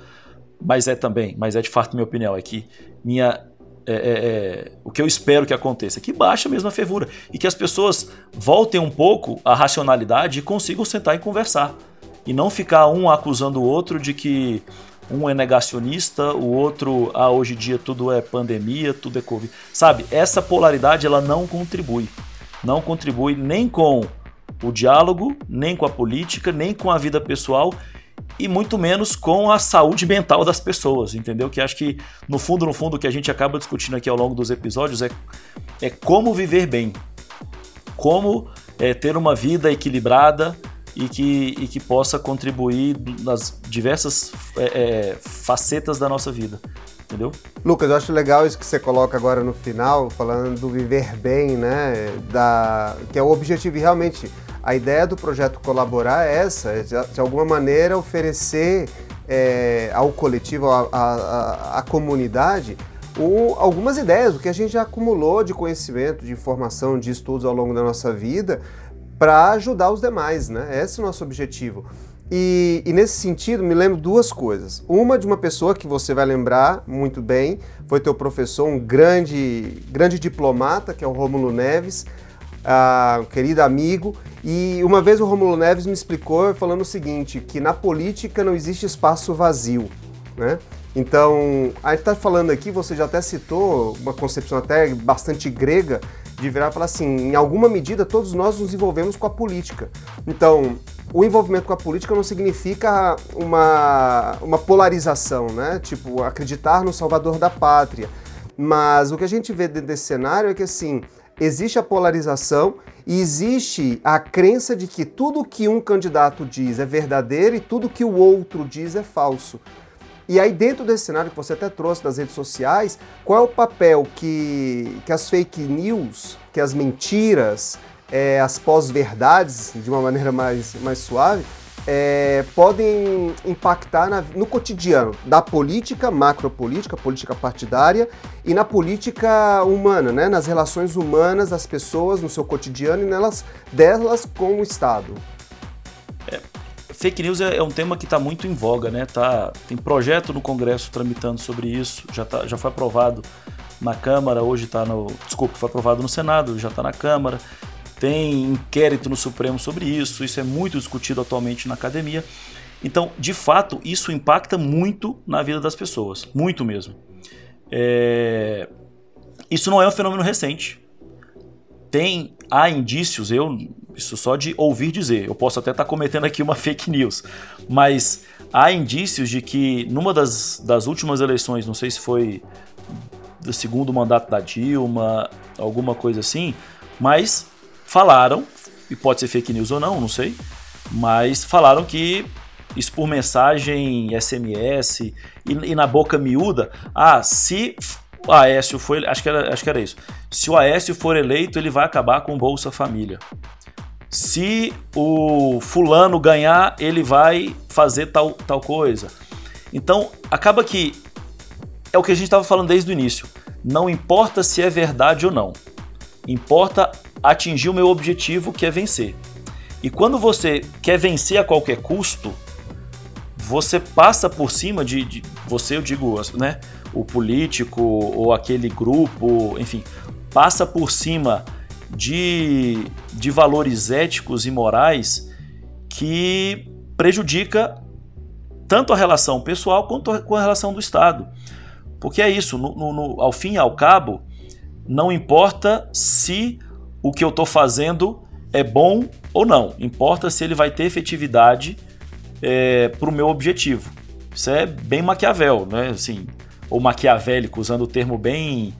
mas é também, mas é de fato minha opinião, é que minha é, é, é, o que eu espero que aconteça, que baixe mesmo a fervura e que as pessoas voltem um pouco à racionalidade e consigam sentar e conversar e não ficar um acusando o outro de que um é negacionista, o outro, ah, hoje em dia tudo é pandemia, tudo é Covid. Sabe, essa polaridade ela não contribui. Não contribui nem com o diálogo, nem com a política, nem com a vida pessoal e muito menos com a saúde mental das pessoas, entendeu? Que acho que no fundo, no fundo, o que a gente acaba discutindo aqui ao longo dos episódios é, é como viver bem, como é, ter uma vida equilibrada, e que, e que possa contribuir nas diversas é, é, facetas da nossa vida. Entendeu? Lucas, eu acho legal isso que você coloca agora no final, falando do viver bem, né? Da, que é o objetivo. Realmente, a ideia do projeto Colaborar é essa, é de, alguma maneira oferecer é, ao coletivo, à, à comunidade, o, algumas ideias, o que a gente já acumulou de conhecimento, de informação, de estudos ao longo da nossa vida, para ajudar os demais, né? Esse é o nosso objetivo. E, e, nesse sentido, me lembro duas coisas. Uma de uma pessoa que você vai lembrar muito bem, foi teu professor, um grande, grande diplomata, que é o Rômulo Neves, uh, querido amigo. E uma vez o Rômulo Neves me explicou falando o seguinte, que na política não existe espaço vazio, né? Então, a gente está falando aqui, você já até citou uma concepção até bastante grega, de virar e falar assim, em alguma medida todos nós nos envolvemos com a política. Então, o envolvimento com a política não significa uma, uma polarização, né? Tipo, acreditar no salvador da pátria. Mas o que a gente vê desse cenário é que, assim, existe a polarização e existe a crença de que tudo que um candidato diz é verdadeiro e tudo que o outro diz é falso. E aí, dentro desse cenário que você até trouxe das redes sociais, qual é o papel que, que as fake news, que as mentiras, é, as pós-verdades, de uma maneira mais, mais suave, é, podem impactar na, no cotidiano da política, macropolítica, política partidária e na política humana, né, nas relações humanas das pessoas, no seu cotidiano e nelas, delas com o Estado. É, fake news é, é, um tema que está muito em voga, né? Tá, tem projeto no Congresso tramitando sobre isso, já, tá, já foi aprovado na Câmara, hoje está no. Desculpa, foi aprovado no Senado, já está na Câmara tem inquérito no Supremo sobre isso, isso é muito discutido atualmente na academia. Então, de fato, isso impacta muito na vida das pessoas, muito mesmo. É... Isso não é um fenômeno recente. Tem, há indícios, eu, isso só de ouvir dizer, eu posso até estar cometendo aqui uma fake news, mas há indícios de que numa das, das últimas eleições, não sei se foi do segundo mandato da Dilma, alguma coisa assim, mas falaram, e pode ser fake news ou não, não sei, mas falaram que isso por mensagem SMS e, e na boca miúda, ah, se o Aécio foi, acho que, era, acho que era isso, se o Aécio for eleito, ele vai acabar com o Bolsa Família. Se o fulano ganhar, ele vai fazer tal, tal coisa. Então, acaba que é o que a gente estava falando desde o início. Não importa se é verdade ou não. Importa atingir o meu objetivo que é vencer. E quando você quer vencer a qualquer custo, você passa por cima de, de, você, eu digo, né, o político ou aquele grupo, enfim, passa por cima de, de valores éticos e morais que prejudica tanto a relação pessoal quanto com a relação do Estado. Porque é isso, no, no, ao fim e ao cabo, não importa se o que eu estou fazendo é bom ou não. Importa se ele vai ter efetividade é, para o meu objetivo. Isso é bem Maquiavel, né? Assim, ou maquiavélico, usando o termo bem,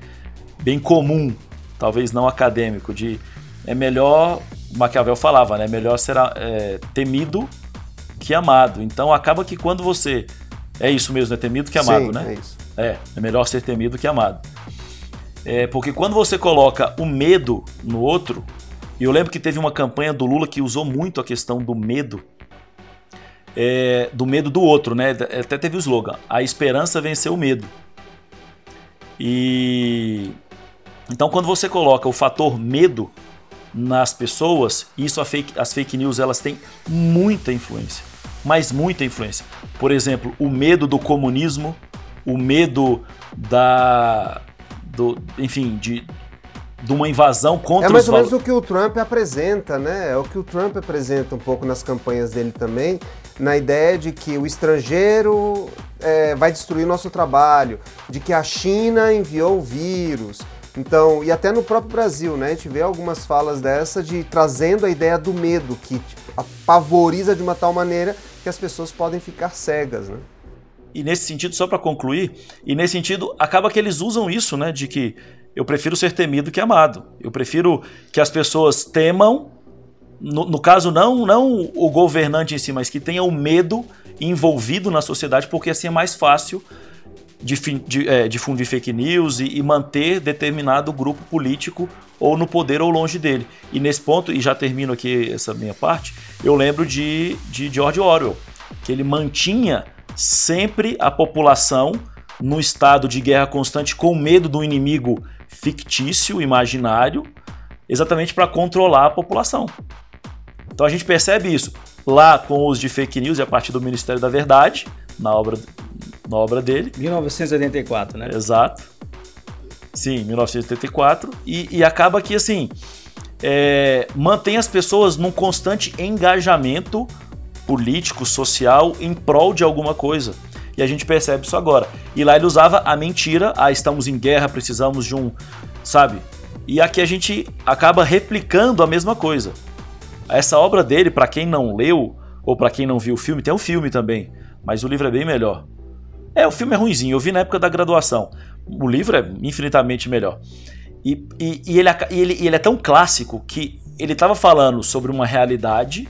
bem comum, talvez não acadêmico, de é melhor, Maquiavel falava, né? É melhor ser é, temido que amado. Então acaba que quando você. É isso mesmo, é temido que amado, Sim, né? É, isso. é, é melhor ser temido que amado. É, porque quando você coloca o medo no outro, e eu lembro que teve uma campanha do Lula que usou muito a questão do medo, é, do medo do outro, né? Até teve o slogan: a esperança venceu o medo. E então quando você coloca o fator medo nas pessoas, isso fake, as fake news elas têm muita influência, mas muita influência. Por exemplo, o medo do comunismo, o medo da do, enfim, de, de uma invasão contra É mais ou os menos o que o Trump apresenta, né? É o que o Trump apresenta um pouco nas campanhas dele também, na ideia de que o estrangeiro é, vai destruir nosso trabalho, de que a China enviou o vírus. Então, e até no próprio Brasil, né? A gente vê algumas falas dessa de trazendo a ideia do medo, que tipo, apavoriza de uma tal maneira que as pessoas podem ficar cegas, né? E nesse sentido, só para concluir, e nesse sentido, acaba que eles usam isso, né? De que eu prefiro ser temido que amado. Eu prefiro que as pessoas temam no, no caso, não, não o governante em si, mas que tenha o medo envolvido na sociedade, porque assim é mais fácil de, é, difundir fake news e, e, manter determinado grupo político ou no poder ou longe dele. E nesse ponto, e já termino aqui essa minha parte, eu lembro de, de George Orwell, que ele mantinha sempre a população no estado de guerra constante com medo do inimigo fictício, imaginário, exatamente para controlar a população. Então a gente percebe isso lá com os de fake news e a partir do Ministério da Verdade, na obra, na obra dele. 1984, né? Exato. Sim, 1984. E, e acaba que, assim, é, mantém as pessoas num constante engajamento político, social, em prol de alguma coisa. E a gente percebe isso agora. E lá ele usava a mentira, ah, estamos em guerra, precisamos de um. Sabe? E aqui a gente acaba replicando a mesma coisa. Essa obra dele, para quem não leu, ou para quem não viu o filme, tem um filme também, mas o livro é bem melhor. É, o filme é ruimzinho, eu vi na época da graduação. O livro é infinitamente melhor. E, e, e ele, ele, ele é tão clássico que ele estava falando sobre uma realidade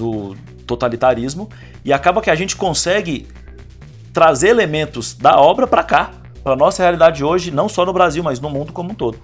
do totalitarismo e acaba que a gente consegue trazer elementos da obra para cá, para nossa realidade hoje, não só no Brasil, mas no mundo como um todo.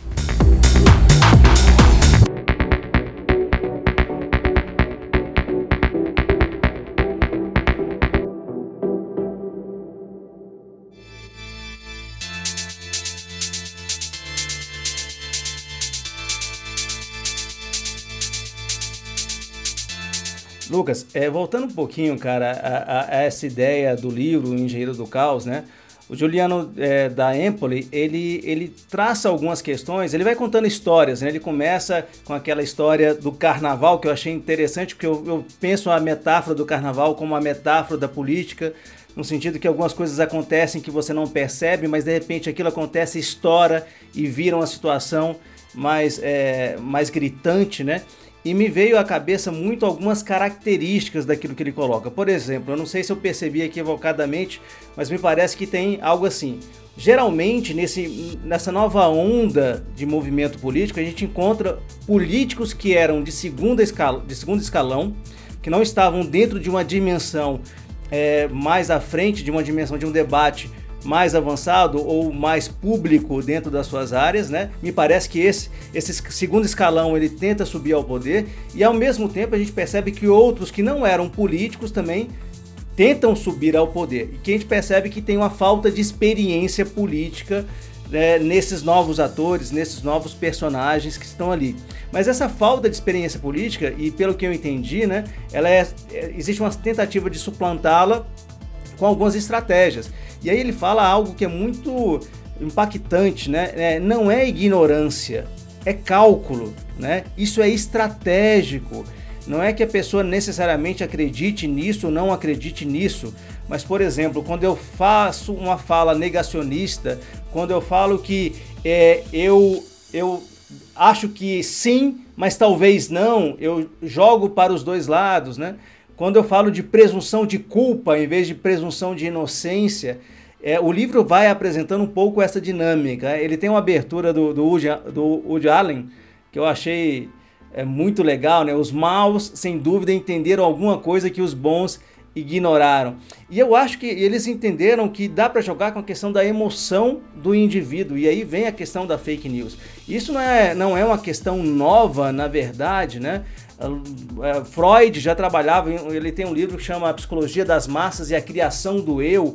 Lucas, é, voltando um pouquinho, cara, a, a, a, essa ideia do livro, Engenheiro do Caos, né? O Juliano é, da Empoli, ele, ele traça algumas questões, ele vai contando histórias, né? Ele começa com aquela história do carnaval, que eu achei interessante, porque eu, eu penso a metáfora do carnaval como uma metáfora da política, no sentido que algumas coisas acontecem que você não percebe, mas de repente aquilo acontece, estoura e vira uma situação mais, é, mais gritante, né? E me veio à cabeça muito algumas características daquilo que ele coloca. Por exemplo, eu não sei se eu percebi equivocadamente, mas me parece que tem algo assim. Geralmente, nesse, nessa nova onda de movimento político, a gente encontra políticos que eram de, segunda escala, de segundo escalão, que não estavam dentro de uma dimensão é, mais à frente, de uma dimensão de um debate mais avançado ou mais público dentro das suas áreas, né? Me parece que esse, esse segundo escalão ele tenta subir ao poder e ao mesmo tempo a gente percebe que outros que não eram políticos também tentam subir ao poder e que a gente percebe que tem uma falta de experiência política né, nesses novos atores, nesses novos personagens que estão ali. Mas essa falta de experiência política, e pelo que eu entendi, né, ela é, é existe uma tentativa de suplantá-la com algumas estratégias. E aí ele fala algo que é muito impactante, né? É, não é ignorância, é cálculo, né? Isso é estratégico. Não é que a pessoa necessariamente acredite nisso ou não acredite nisso, mas, por exemplo, quando eu faço uma fala negacionista, quando eu falo que é, eu, eu acho que sim, mas talvez não, eu jogo para os dois lados, né? Quando eu falo de presunção de culpa em vez de presunção de inocência, é, o livro vai apresentando um pouco essa dinâmica. Ele tem uma abertura do, do, Woody, do Woody Allen que eu achei é, muito legal. Né? Os maus, sem dúvida, entenderam alguma coisa que os bons ignoraram. E eu acho que eles entenderam que dá para jogar com a questão da emoção do indivíduo. E aí vem a questão da fake news. Isso não é, não é uma questão nova, na verdade, né? É, Freud já trabalhava, ele tem um livro que chama A Psicologia das Massas e a Criação do Eu,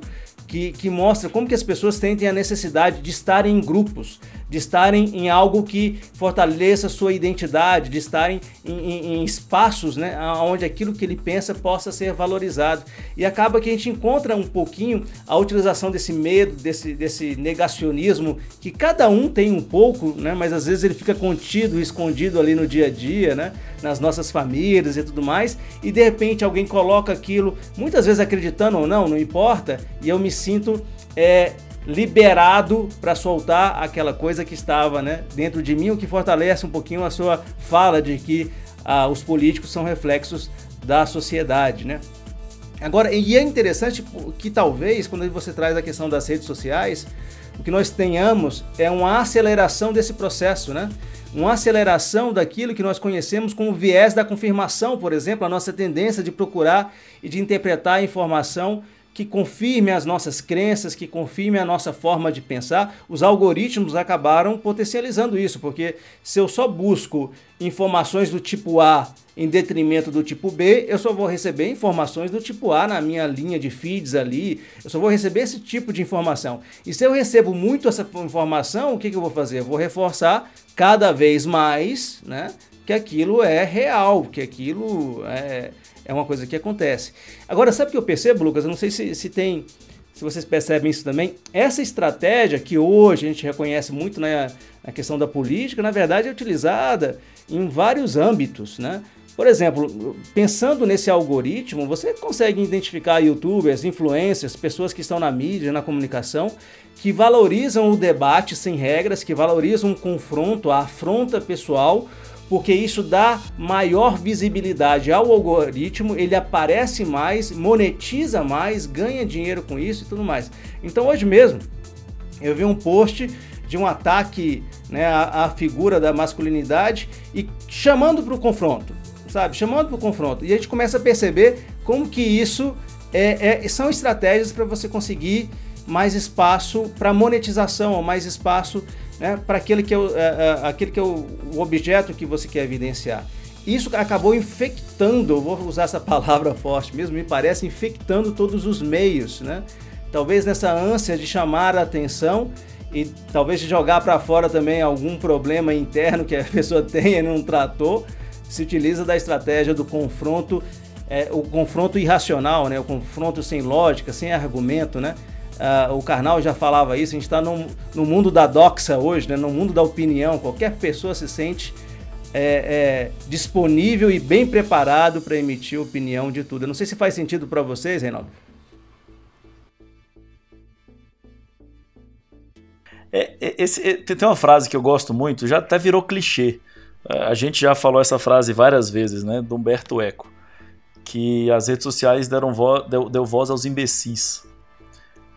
que, que mostra como que as pessoas sentem a necessidade de estar em grupos, de estarem em algo que fortaleça sua identidade, de estarem em, em, em, espaços né, onde aquilo que ele pensa possa ser valorizado. E acaba que a gente encontra um pouquinho a utilização desse medo, desse, desse negacionismo, que cada um tem um pouco, né, mas às vezes ele fica contido, escondido ali no dia a dia, né, nas nossas famílias e tudo mais, e de repente alguém coloca aquilo, muitas vezes acreditando ou não, não importa, e eu me sinto é, liberado para soltar aquela coisa que estava né, dentro de mim, o que fortalece um pouquinho a sua fala de que ah, os políticos são reflexos da sociedade. Né? Agora, e é interessante que talvez, quando você traz a questão das redes sociais, o que nós tenhamos é uma aceleração desse processo, né? uma aceleração daquilo que nós conhecemos como viés da confirmação, por exemplo, a nossa tendência de procurar e de interpretar a informação que confirme as nossas crenças, que confirme a nossa forma de pensar. Os algoritmos acabaram potencializando isso, porque se eu só busco informações do tipo A em detrimento do tipo B, eu só vou receber informações do tipo A na minha linha de feeds ali, eu só vou receber esse tipo de informação. E se eu recebo muito essa informação, o que, que eu vou fazer? Eu vou reforçar cada vez mais né, que aquilo é real, que aquilo é, é uma coisa que acontece. Agora, sabe o que eu percebo, Lucas? Eu não sei se, se tem. Se vocês percebem isso também, essa estratégia que hoje a gente reconhece muito na, na questão da política, na verdade é utilizada em vários âmbitos, né? Por exemplo, pensando nesse algoritmo, você consegue identificar youtubers, influencers, pessoas que estão na mídia, na comunicação, que valorizam o debate sem regras, que valorizam o confronto, a afronta pessoal, porque isso dá maior visibilidade ao algoritmo, ele aparece mais, monetiza mais, ganha dinheiro com isso e tudo mais. Então hoje mesmo eu vi um post de um ataque né, à, à figura da masculinidade e chamando para o confronto, sabe? Chamando para o confronto. E a gente começa a perceber como que isso é, é são estratégias para você conseguir mais espaço para monetização, mais espaço né, para aquele que é, o, é, é, aquele que é o, objeto que você quer evidenciar. Isso acabou infectando, vou usar essa palavra forte mesmo, me parece infectando todos os meios, né? Talvez nessa ânsia de chamar a atenção e talvez de jogar para fora também algum problema interno que a pessoa tenha e não tratou, se utiliza da estratégia do confronto, é, o confronto irracional, né? O confronto sem lógica, sem argumento, né? Uh, o Karnal já falava isso, a gente está no, no, mundo da doxa hoje, né, no mundo da opinião. Qualquer pessoa se sente é, é, disponível e bem preparado para emitir opinião de tudo. Eu não sei se faz sentido para vocês, Reinaldo. É, é esse, é, tem uma frase que eu gosto muito, já até virou clichê. A gente já falou essa frase várias vezes, né, do Humberto Eco, que as redes sociais deram vo deu, deu voz aos imbecis.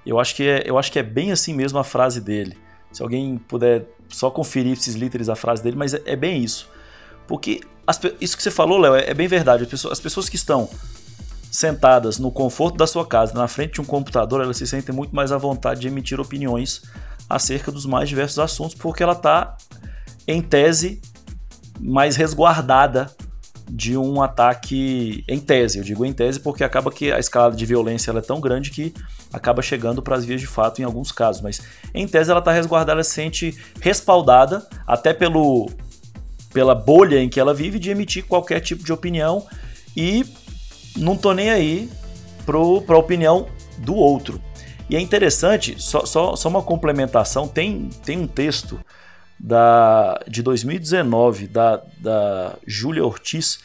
Eu acho que é, eu acho que é bem assim mesmo a frase dele. Se alguém puder só conferir esses literes a frase dele, mas é, é bem isso. Porque as, isso que você falou, Léo, é, é, bem verdade. As pessoas, as pessoas que estão sentadas no conforto da sua casa, na frente de um computador, elas se sentem muito mais à vontade de emitir opiniões acerca dos mais diversos assuntos, porque ela está, em tese, mais resguardada de um ataque em tese. Eu digo em tese porque acaba que a escala de violência é tão grande que acaba chegando para as vias de fato em alguns casos. Mas em tese ela está resguardada, se sente respaldada até pelo, pela bolha em que ela vive de emitir qualquer tipo de opinião e não tô nem aí para a opinião do outro. E é interessante, só, só, só uma complementação, tem, tem um texto da, de 2019 da, da Júlia Ortiz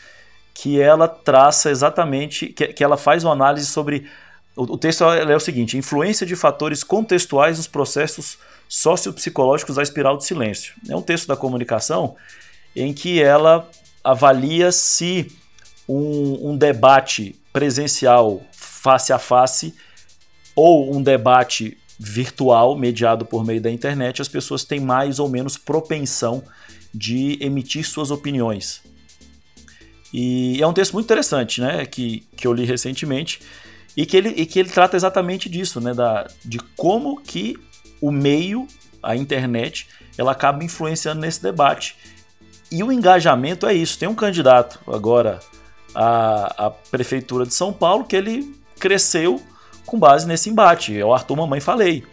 que ela traça exatamente, que, que ela faz uma análise sobre. O, texto é o seguinte: influência de fatores contextuais nos processos sociopsicológicos da espiral do silêncio. É um texto da comunicação em que ela avalia se um, um debate presencial face a face ou um debate virtual, mediado por meio da internet, as pessoas têm mais ou menos propensão de emitir suas opiniões. E é um texto muito interessante, né, que, que eu li recentemente, e que ele, e que ele trata exatamente disso, né, da, de como que o meio, a internet, ela acaba influenciando nesse debate. E o engajamento é isso. Tem um candidato agora à, à prefeitura de São Paulo que ele cresceu com base nesse embate. É o Arthur Mamãe Falei.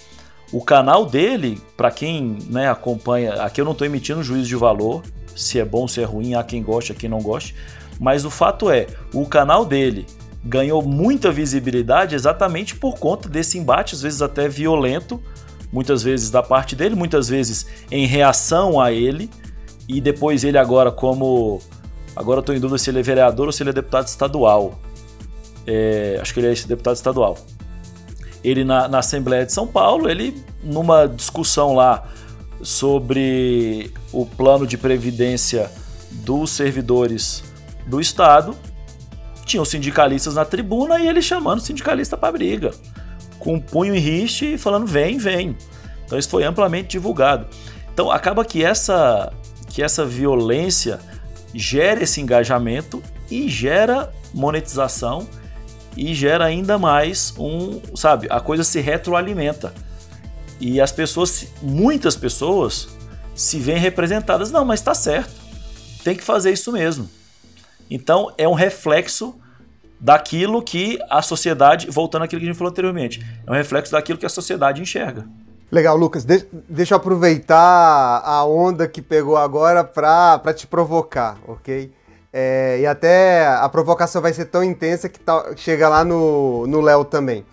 O canal dele, para quem né, acompanha, aqui eu não estou emitindo juízo de valor, se é bom, se é ruim, há quem goste, há quem não goste, mas o fato é, o canal dele ganhou muita visibilidade exatamente por conta desse embate, às vezes até violento, muitas vezes da parte dele, muitas vezes em reação a ele, e depois ele agora como agora estou em dúvida se ele é vereador ou se ele é deputado estadual. É, acho que ele é deputado estadual ele na, na Assembleia de São Paulo, ele numa discussão lá sobre o plano de previdência dos servidores do Estado, tinham sindicalistas na tribuna e ele chamando o sindicalista para briga, com um punho em riste e falando vem, vem. Então isso foi amplamente divulgado. Então acaba que essa que essa violência gera esse engajamento e gera monetização e gera ainda mais um, sabe, a coisa se retroalimenta. E as pessoas, muitas pessoas, se veem representadas. Não, mas está certo. Tem que fazer isso mesmo. Então é um reflexo daquilo que a sociedade, voltando àquilo que a gente falou anteriormente, é um reflexo daquilo que a sociedade enxerga. Legal, Lucas. De deixa eu aproveitar a onda que pegou agora para te provocar, ok? É, e até a provocação vai ser tão intensa que tá, chega lá no Léo também.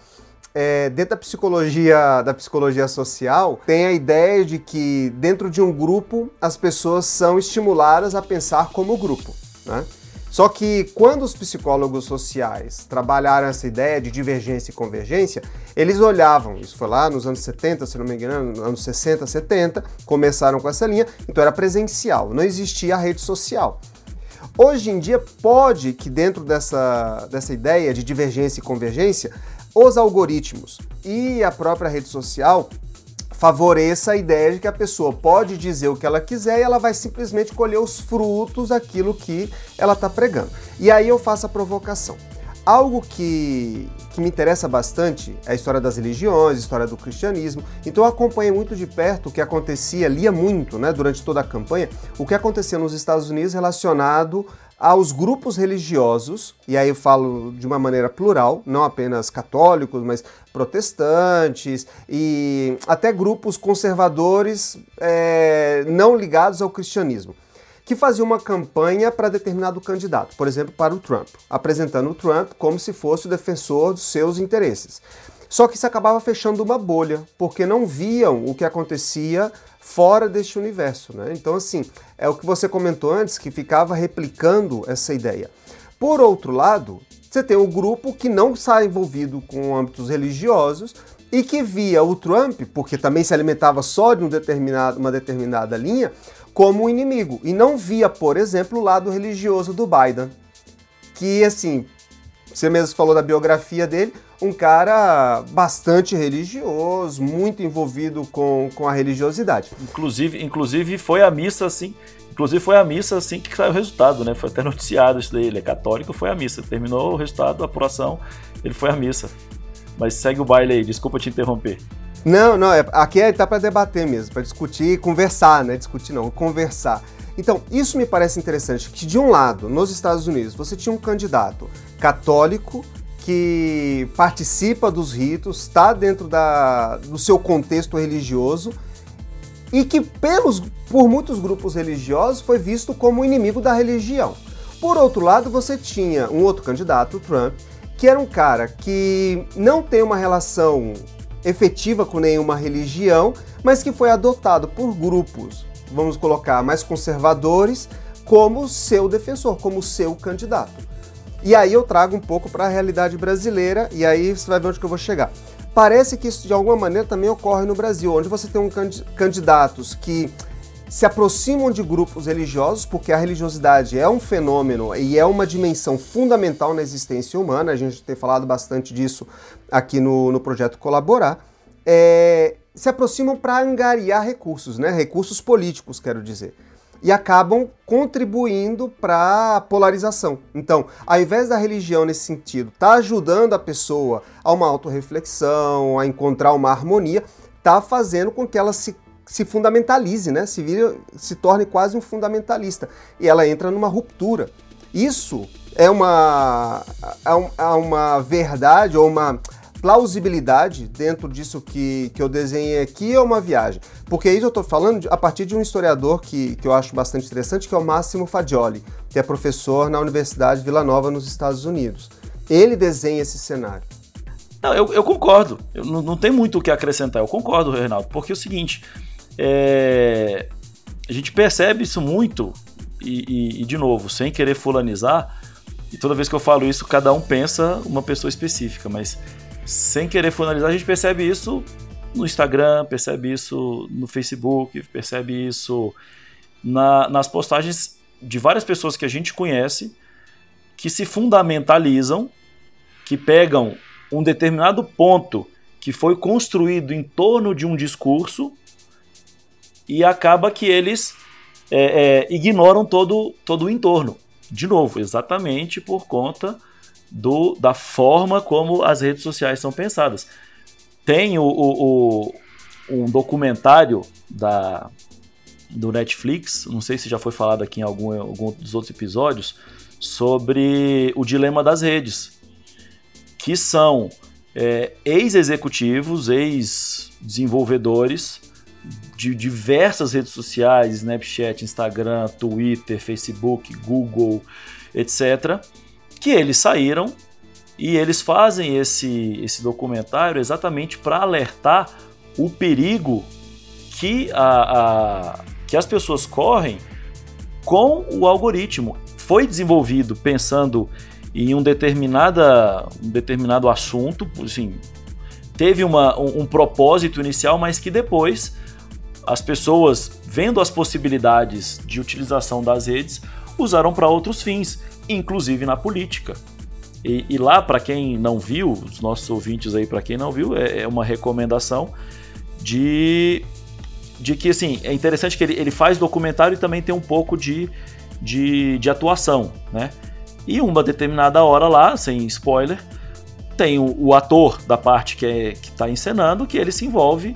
É, dentro da psicologia, da psicologia social, tem a ideia de que dentro de um grupo as pessoas são estimuladas a pensar como grupo. Né? Só que quando os psicólogos sociais trabalharam essa ideia de divergência e convergência, eles olhavam, isso foi lá nos anos 70, se não me engano, nos anos 60, 70, começaram com essa linha, então era presencial, não existia a rede social. Hoje em dia, pode que dentro dessa, dessa ideia de divergência e convergência, os algoritmos e a própria rede social favoreça a ideia de que a pessoa pode dizer o que ela quiser e ela vai simplesmente colher os frutos daquilo que ela está pregando. E aí eu faço a provocação. Algo que, que me interessa bastante é a história das religiões, a história do cristianismo. Então eu acompanhei muito de perto o que acontecia, lia muito né, durante toda a campanha, o que acontecia nos Estados Unidos relacionado aos grupos religiosos, e aí eu falo de uma maneira plural, não apenas católicos, mas protestantes e até grupos conservadores é, não ligados ao cristianismo, que faziam uma campanha para determinado candidato, por exemplo, para o Trump, apresentando o Trump como se fosse o defensor dos seus interesses. Só que isso acabava fechando uma bolha, porque não viam o que acontecia fora deste universo. Né? Então, assim, é o que você comentou antes, que ficava replicando essa ideia. Por outro lado, você tem o um grupo que não está envolvido com âmbitos religiosos e que via o Trump, porque também se alimentava só de um determinado, uma determinada linha, como um inimigo. E não via, por exemplo, o lado religioso do Biden. Que, assim, você mesmo falou da biografia dele, um cara bastante religioso, muito envolvido com, com a religiosidade. Inclusive, inclusive foi a missa assim, inclusive foi a missa assim que saiu o resultado, né? Foi até noticiado isso daí, ele é católico, foi a missa. Terminou o resultado, a apuração, ele foi a missa. Mas segue o baile aí, desculpa te interromper. Não, não, é, aqui é, tá para debater mesmo, para discutir, conversar, né? Discutir não, conversar. Então, isso me parece interessante, que de um lado, nos Estados Unidos, você tinha um candidato católico que participa dos ritos, está dentro da, do seu contexto religioso e que pelos, por muitos grupos religiosos foi visto como inimigo da religião. Por outro lado, você tinha um outro candidato, Trump, que era um cara que não tem uma relação efetiva com nenhuma religião, mas que foi adotado por grupos, vamos colocar, mais conservadores, como seu defensor, como seu candidato. E aí eu trago um pouco para a realidade brasileira e aí você vai ver onde que eu vou chegar. Parece que isso de alguma maneira também ocorre no Brasil, onde você tem um candidatos que se aproximam de grupos religiosos, porque a religiosidade é um fenômeno e é uma dimensão fundamental na existência humana, a gente tem falado bastante disso aqui no, no projeto Colaborar, é, se aproximam para angariar recursos, né? recursos políticos, quero dizer e acabam contribuindo para a polarização. Então, ao invés da religião nesse sentido, tá ajudando a pessoa a uma autorreflexão, a encontrar uma harmonia, tá fazendo com que ela se se fundamentalize, né? Se vire, se torne quase um fundamentalista e ela entra numa ruptura. Isso é uma é uma verdade ou uma plausibilidade dentro disso que, que eu desenhei aqui é uma viagem. Porque isso eu estou falando a partir de um historiador que, que eu acho bastante interessante, que é o Máximo Fagioli, que é professor na Universidade de Vila Nova, nos Estados Unidos. Ele desenha esse cenário. Não, eu, eu concordo. Eu, não, não tem muito o que acrescentar. Eu concordo, Reinaldo, porque é o seguinte: é, a gente percebe isso muito, e, e, e de novo, sem querer fulanizar, e toda vez que eu falo isso, cada um pensa uma pessoa específica, mas sem querer finalizar, a gente percebe isso no Instagram, percebe isso no Facebook, percebe isso na, nas postagens de várias pessoas que a gente conhece que se fundamentalizam, que pegam um determinado ponto que foi construído em torno de um discurso e acaba que eles é, é, ignoram todo, todo o entorno. De novo, exatamente por conta do, da forma como as redes sociais são pensadas. Tem o, o, o um documentário da, do Netflix, não sei se já foi falado aqui em algum, algum dos outros episódios, sobre o dilema das redes, que são é, ex-executivos, ex-desenvolvedores de diversas redes sociais, Snapchat, Instagram, Twitter, Facebook, Google, etc., que eles saíram e eles fazem esse, esse documentário exatamente para alertar o perigo que, a, a, que as pessoas correm com o algoritmo. Foi desenvolvido pensando em um, determinada, um determinado assunto, assim, teve uma, um, um propósito inicial, mas que depois as pessoas, vendo as possibilidades de utilização das redes, usaram para outros fins, inclusive na política. E, e lá, para quem não viu, os nossos ouvintes aí, para quem não viu, é, é, uma recomendação de, de que, assim, é interessante que ele, ele faz documentário e também tem um pouco de, de, de atuação, né? E uma determinada hora lá, sem spoiler, tem o, o ator da parte que é, está encenando, que ele se envolve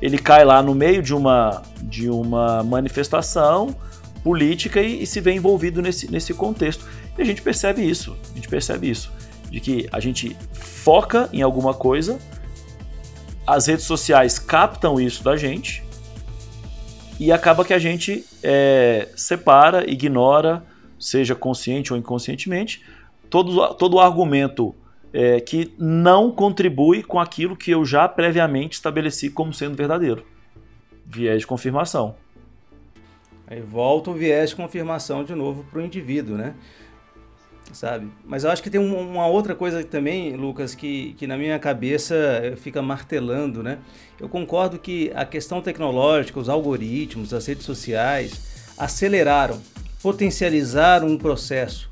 ele cai lá no meio de uma, de uma manifestação política e, e, se vê envolvido nesse, nesse contexto. E a gente percebe isso, a gente percebe isso, de que a gente foca em alguma coisa, as redes sociais captam isso da gente e acaba que a gente é, separa, ignora, seja consciente ou inconscientemente, todo, todo o argumento é, que não contribui com aquilo que eu já previamente estabeleci como sendo verdadeiro. Viés de confirmação. Aí volta o viés de confirmação de novo para o indivíduo, né? Sabe? Mas eu acho que tem uma outra coisa também, Lucas, que, que na minha cabeça fica martelando, né? Eu concordo que a questão tecnológica, os algoritmos, as redes sociais aceleraram, potencializaram um processo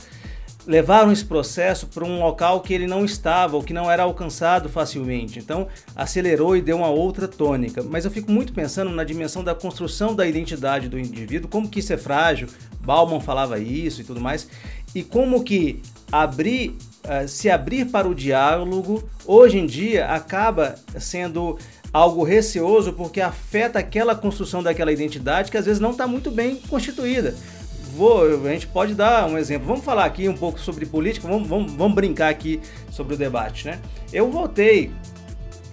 levaram esse processo para um local que ele não estava ou que não era alcançado facilmente. Então, acelerou e deu uma outra tônica. Mas eu fico muito pensando na dimensão da construção da identidade do indivíduo, como que isso é frágil. Bauman falava isso e tudo mais. E como que abrir, uh, se abrir para o diálogo, hoje em dia acaba sendo algo receoso porque afeta aquela construção daquela identidade que às vezes não está muito bem constituída vou, a gente pode dar um exemplo. Vamos falar aqui um pouco sobre política, vamos, vamos, vamos brincar aqui sobre o debate, né? Eu votei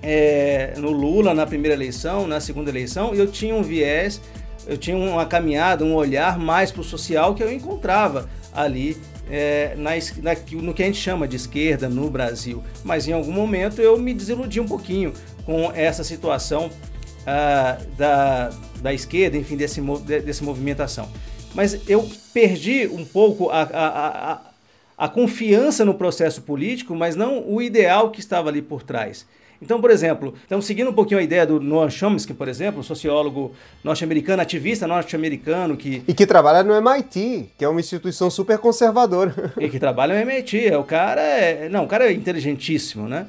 é, no Lula na primeira eleição, na segunda eleição, e eu tinha um viés, eu tinha uma caminhada, um olhar mais para o social que eu encontrava ali é, na, na, no que a gente chama de esquerda no Brasil. Mas em algum momento eu me desiludi um pouquinho com essa situação ah, da, da esquerda, enfim, desse, desse movimentação mas eu perdi um pouco a, a, a, a confiança no processo político, mas não o ideal que estava ali por trás. Então, por exemplo, estamos seguindo um pouquinho a ideia do Noam Chomsky, por exemplo, sociólogo norte-americano, ativista norte-americano que... E que trabalha no MIT, que é uma instituição super conservadora. E que trabalha no MIT, é o cara é... Não, o cara é inteligentíssimo, né?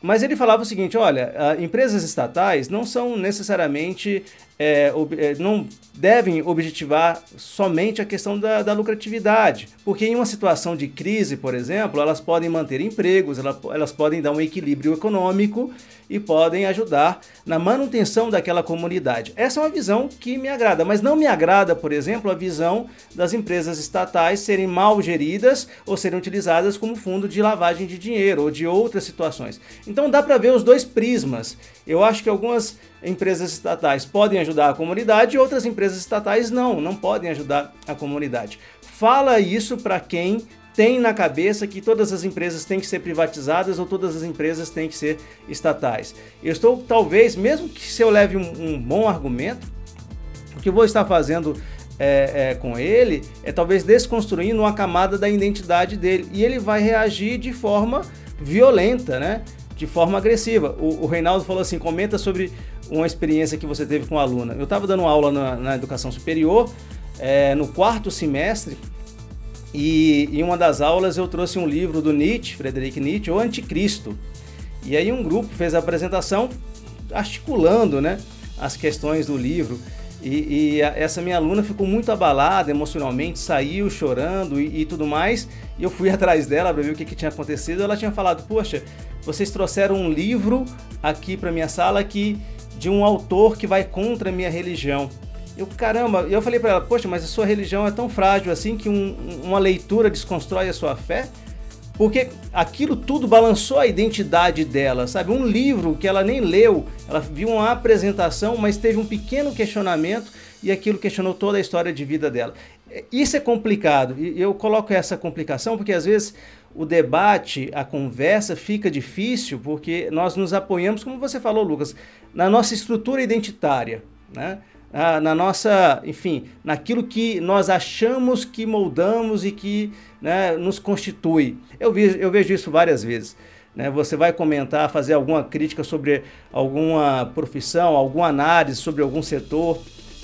Mas ele falava o seguinte, olha, empresas estatais não são necessariamente é, é, não devem objetivar somente a questão da, da, lucratividade, porque em uma situação de crise, por exemplo, elas podem manter empregos, elas, elas podem dar um equilíbrio econômico e podem ajudar na manutenção daquela comunidade. Essa é uma visão que me agrada, mas não me agrada, por exemplo, a visão das empresas estatais serem mal geridas ou serem utilizadas como fundo de lavagem de dinheiro ou de outras situações. Então dá para ver os dois prismas. Eu acho que algumas empresas estatais podem ajudar a comunidade e outras empresas estatais não, não podem ajudar a comunidade. Fala isso para quem tem na cabeça que todas as empresas têm que ser privatizadas ou todas as empresas têm que ser estatais. Eu estou, talvez, mesmo que se eu leve um, um bom argumento, o que eu vou estar fazendo é, é, com ele é talvez desconstruindo uma camada da identidade dele e ele vai reagir de forma violenta, né? De forma agressiva. O, o Reinaldo falou assim: comenta sobre uma experiência que você teve com a aluna. Eu estava dando aula na, na educação superior, é, no quarto semestre, e em uma das aulas eu trouxe um livro do Nietzsche, Frederic Nietzsche, O Anticristo. E aí um grupo fez a apresentação articulando né, as questões do livro. E, e a, essa minha aluna ficou muito abalada emocionalmente, saiu chorando e, e tudo mais. E eu fui atrás dela para ver o que, que tinha acontecido. Ela tinha falado: Poxa, vocês trouxeram um livro aqui para minha sala que de um autor que vai contra a minha religião. Eu, caramba, eu falei para ela: Poxa, mas a sua religião é tão frágil assim que um, uma leitura desconstrói a sua fé? Porque aquilo tudo balançou a identidade dela, sabe? Um livro que ela nem leu, ela viu uma apresentação, mas teve um pequeno questionamento e aquilo questionou toda a história de vida dela. Isso é complicado, e eu coloco essa complicação porque às vezes o debate, a conversa fica difícil porque nós nos apoiamos, como você falou, Lucas, na nossa estrutura identitária, né? Na nossa, enfim, naquilo que nós achamos que moldamos e que né, nos constitui. Eu, vi, eu vejo isso várias vezes. Né? Você vai comentar, fazer alguma crítica sobre alguma profissão, alguma análise sobre algum setor,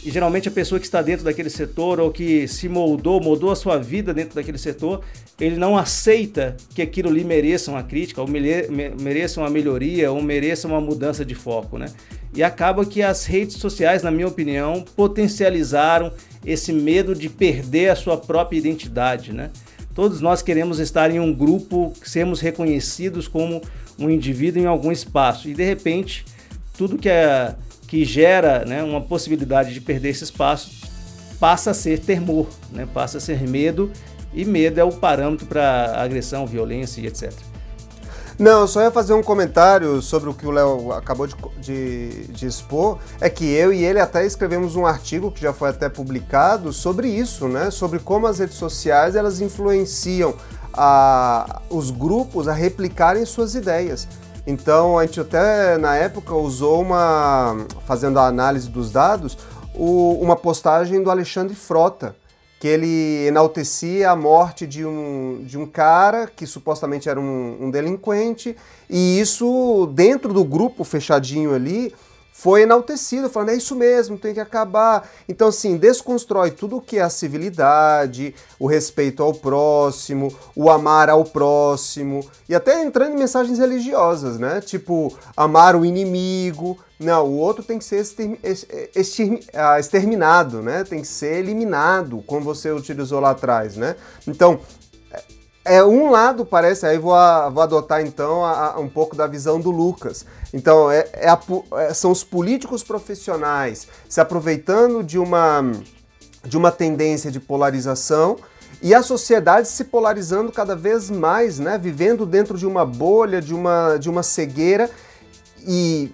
e geralmente a pessoa que está dentro daquele setor ou que se moldou, moldou a sua vida dentro daquele setor, ele não aceita que aquilo lhe mereça uma crítica, ou mereça uma melhoria, ou mereça uma mudança de foco, né? E acaba que as redes sociais, na minha opinião, potencializaram esse medo de perder a sua própria identidade, né? Todos nós queremos estar em um grupo, sermos reconhecidos como um indivíduo em algum espaço. E de repente, tudo que, é, que gera né, uma possibilidade de perder esse espaço passa a ser temor, né, passa a ser medo, e medo é o parâmetro para agressão, violência e etc. Não, eu só ia fazer um comentário sobre o que o Léo acabou de, de, de, expor. É que eu e ele até escrevemos um artigo que já foi até publicado sobre isso, né? Sobre como as redes sociais elas influenciam a, os grupos a replicarem suas ideias. Então a gente até na época usou uma, fazendo a análise dos dados, o, uma postagem do Alexandre Frota que ele enaltecia a morte de um, de um cara que supostamente era um, um delinquente, e isso dentro do grupo fechadinho ali foi enaltecido, falando é isso mesmo, tem que acabar. Então, assim, desconstrói tudo o que é a civilidade, o respeito ao próximo, o amar ao próximo, e até entrando em mensagens religiosas, né? Tipo, amar o inimigo. Não, o outro tem que ser ah, exterminado, né? Tem que ser eliminado, como você utilizou lá atrás, né? Então, é um lado, parece, aí vou, vou adotar então a, a, um pouco da visão do Lucas. Então, é, é a, é, são os políticos profissionais se aproveitando de uma, de uma tendência de polarização e a sociedade se polarizando cada vez mais, né? vivendo dentro de uma bolha, de uma, de uma cegueira. E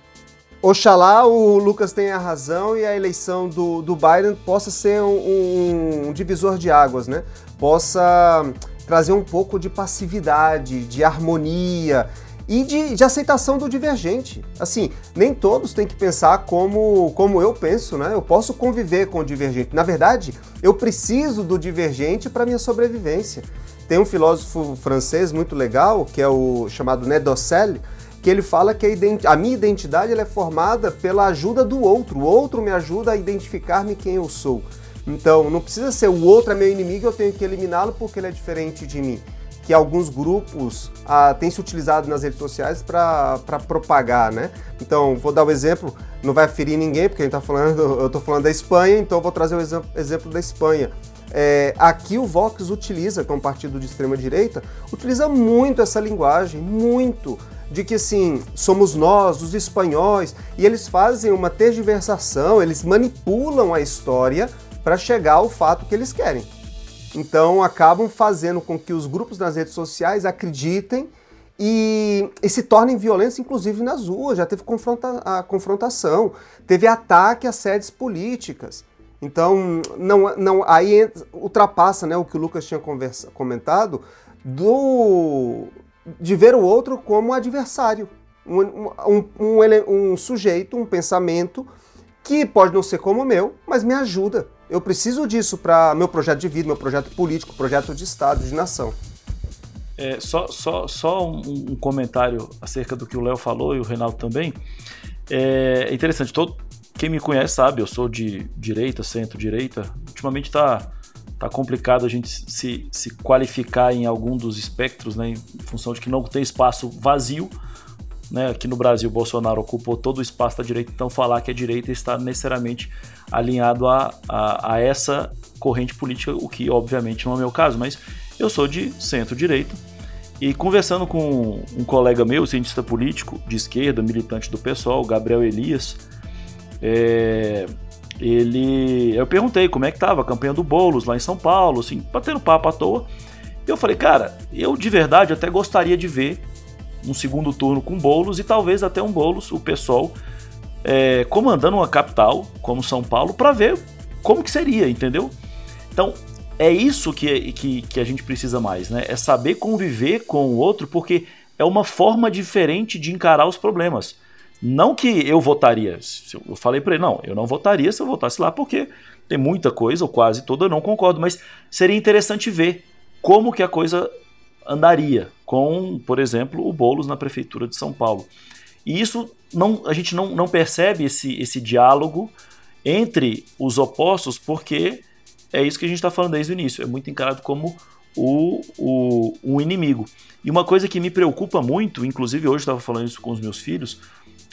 oxalá o Lucas tenha razão e a eleição do, do Biden possa ser um, um, divisor de águas, né? possa trazer um pouco de passividade, de harmonia e de, de, aceitação do divergente. Assim, nem todos têm que pensar como, como eu penso, né? Eu posso conviver com o divergente. Na verdade, eu preciso do divergente para minha sobrevivência. Tem um filósofo francês muito legal, que é o chamado Nedocel, que ele fala que a, a minha identidade é formada pela ajuda do outro. O outro me ajuda a identificar-me quem eu sou. Então, não precisa ser o outro é meu inimigo, eu tenho que eliminá-lo porque ele é diferente de mim. Que alguns grupos ah, têm se utilizado nas redes sociais para propagar, né? Então, vou dar o um exemplo, não vai ferir ninguém, porque a gente tá falando, eu estou falando da Espanha, então vou trazer o exemplo, exemplo da Espanha. É, aqui o Vox utiliza, que é partido de extrema direita, utiliza muito essa linguagem, muito de que assim, somos nós, os espanhóis, e eles fazem uma tergiversação, eles manipulam a história para chegar ao fato que eles querem. Então acabam fazendo com que os grupos nas redes sociais acreditem e, e se tornem violentos, inclusive nas ruas. Já teve confronta a confrontação, teve ataque a sedes políticas. Então, não, não, aí ultrapassa né, o que o Lucas tinha conversa, comentado do, de ver o outro como adversário. Um, um, um, um sujeito, um pensamento que pode não ser como o meu, mas me ajuda. Eu preciso disso para meu projeto de vida, meu projeto político, projeto de Estado, de nação. É, só só, só um, um, comentário acerca do que o Léo falou e o Reinaldo também. É interessante, todo, quem me conhece sabe, eu sou de direita, centro-direita. Ultimamente está tá complicado a gente se, se qualificar em algum dos espectros, né, em função de que não tem espaço vazio né, aqui no Brasil, Bolsonaro ocupou todo o espaço da direita, então falar que a direita está necessariamente alinhado a, a, a essa corrente política, o que obviamente não é o meu caso, mas eu sou de centro-direita. E conversando com um colega meu, cientista político de esquerda, militante do PSOL, Gabriel Elias, é, ele, eu perguntei como é que estava a campanha do Bolos lá em São Paulo, assim, batendo papo à toa. E eu falei, cara, eu de verdade até gostaria de ver um segundo turno com Bolos e talvez até um Bolos, o PSOL, é, comandando uma capital como São Paulo para ver como que seria, entendeu? Então, é isso que, que, que a gente precisa mais, né? É saber conviver com o outro, porque é uma forma diferente de encarar os problemas. Não que eu votaria, eu falei para ele, não, eu não votaria se eu votasse lá, porque tem muita coisa, ou quase toda, eu não concordo, mas seria interessante ver como que a coisa andaria com, por exemplo, o Boulos na prefeitura de São Paulo. E isso não, a gente não, não percebe esse, esse diálogo entre os opostos, porque é isso que a gente está falando desde o início. É muito encarado como o, o, o inimigo. E uma coisa que me preocupa muito, inclusive hoje estava falando isso com os meus filhos,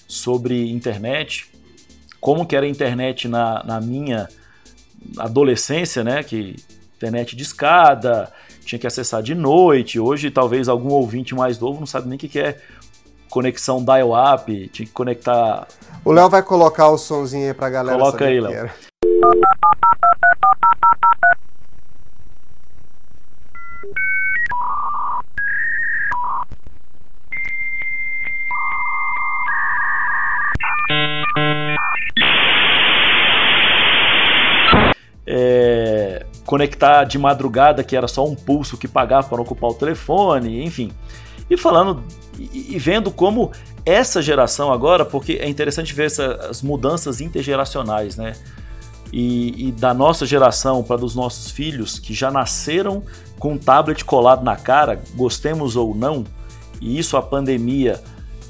sobre internet, como que era a internet na, na minha adolescência, né? Que internet de escada, tinha que acessar de noite. Hoje, talvez algum ouvinte mais novo não sabe nem o que é conexão dial-up, tinha que conectar. O Léo vai colocar o sonzinho aí pra galera. Coloca aí, Léo. É, conectar de madrugada, que era só um pulso que pagava para ocupar o telefone, enfim. E falando e vendo como essa geração agora, porque é interessante ver essas mudanças intergeracionais, né? E, e da nossa geração para dos nossos filhos que já nasceram com um tablet colado na cara, gostemos ou não, e isso a pandemia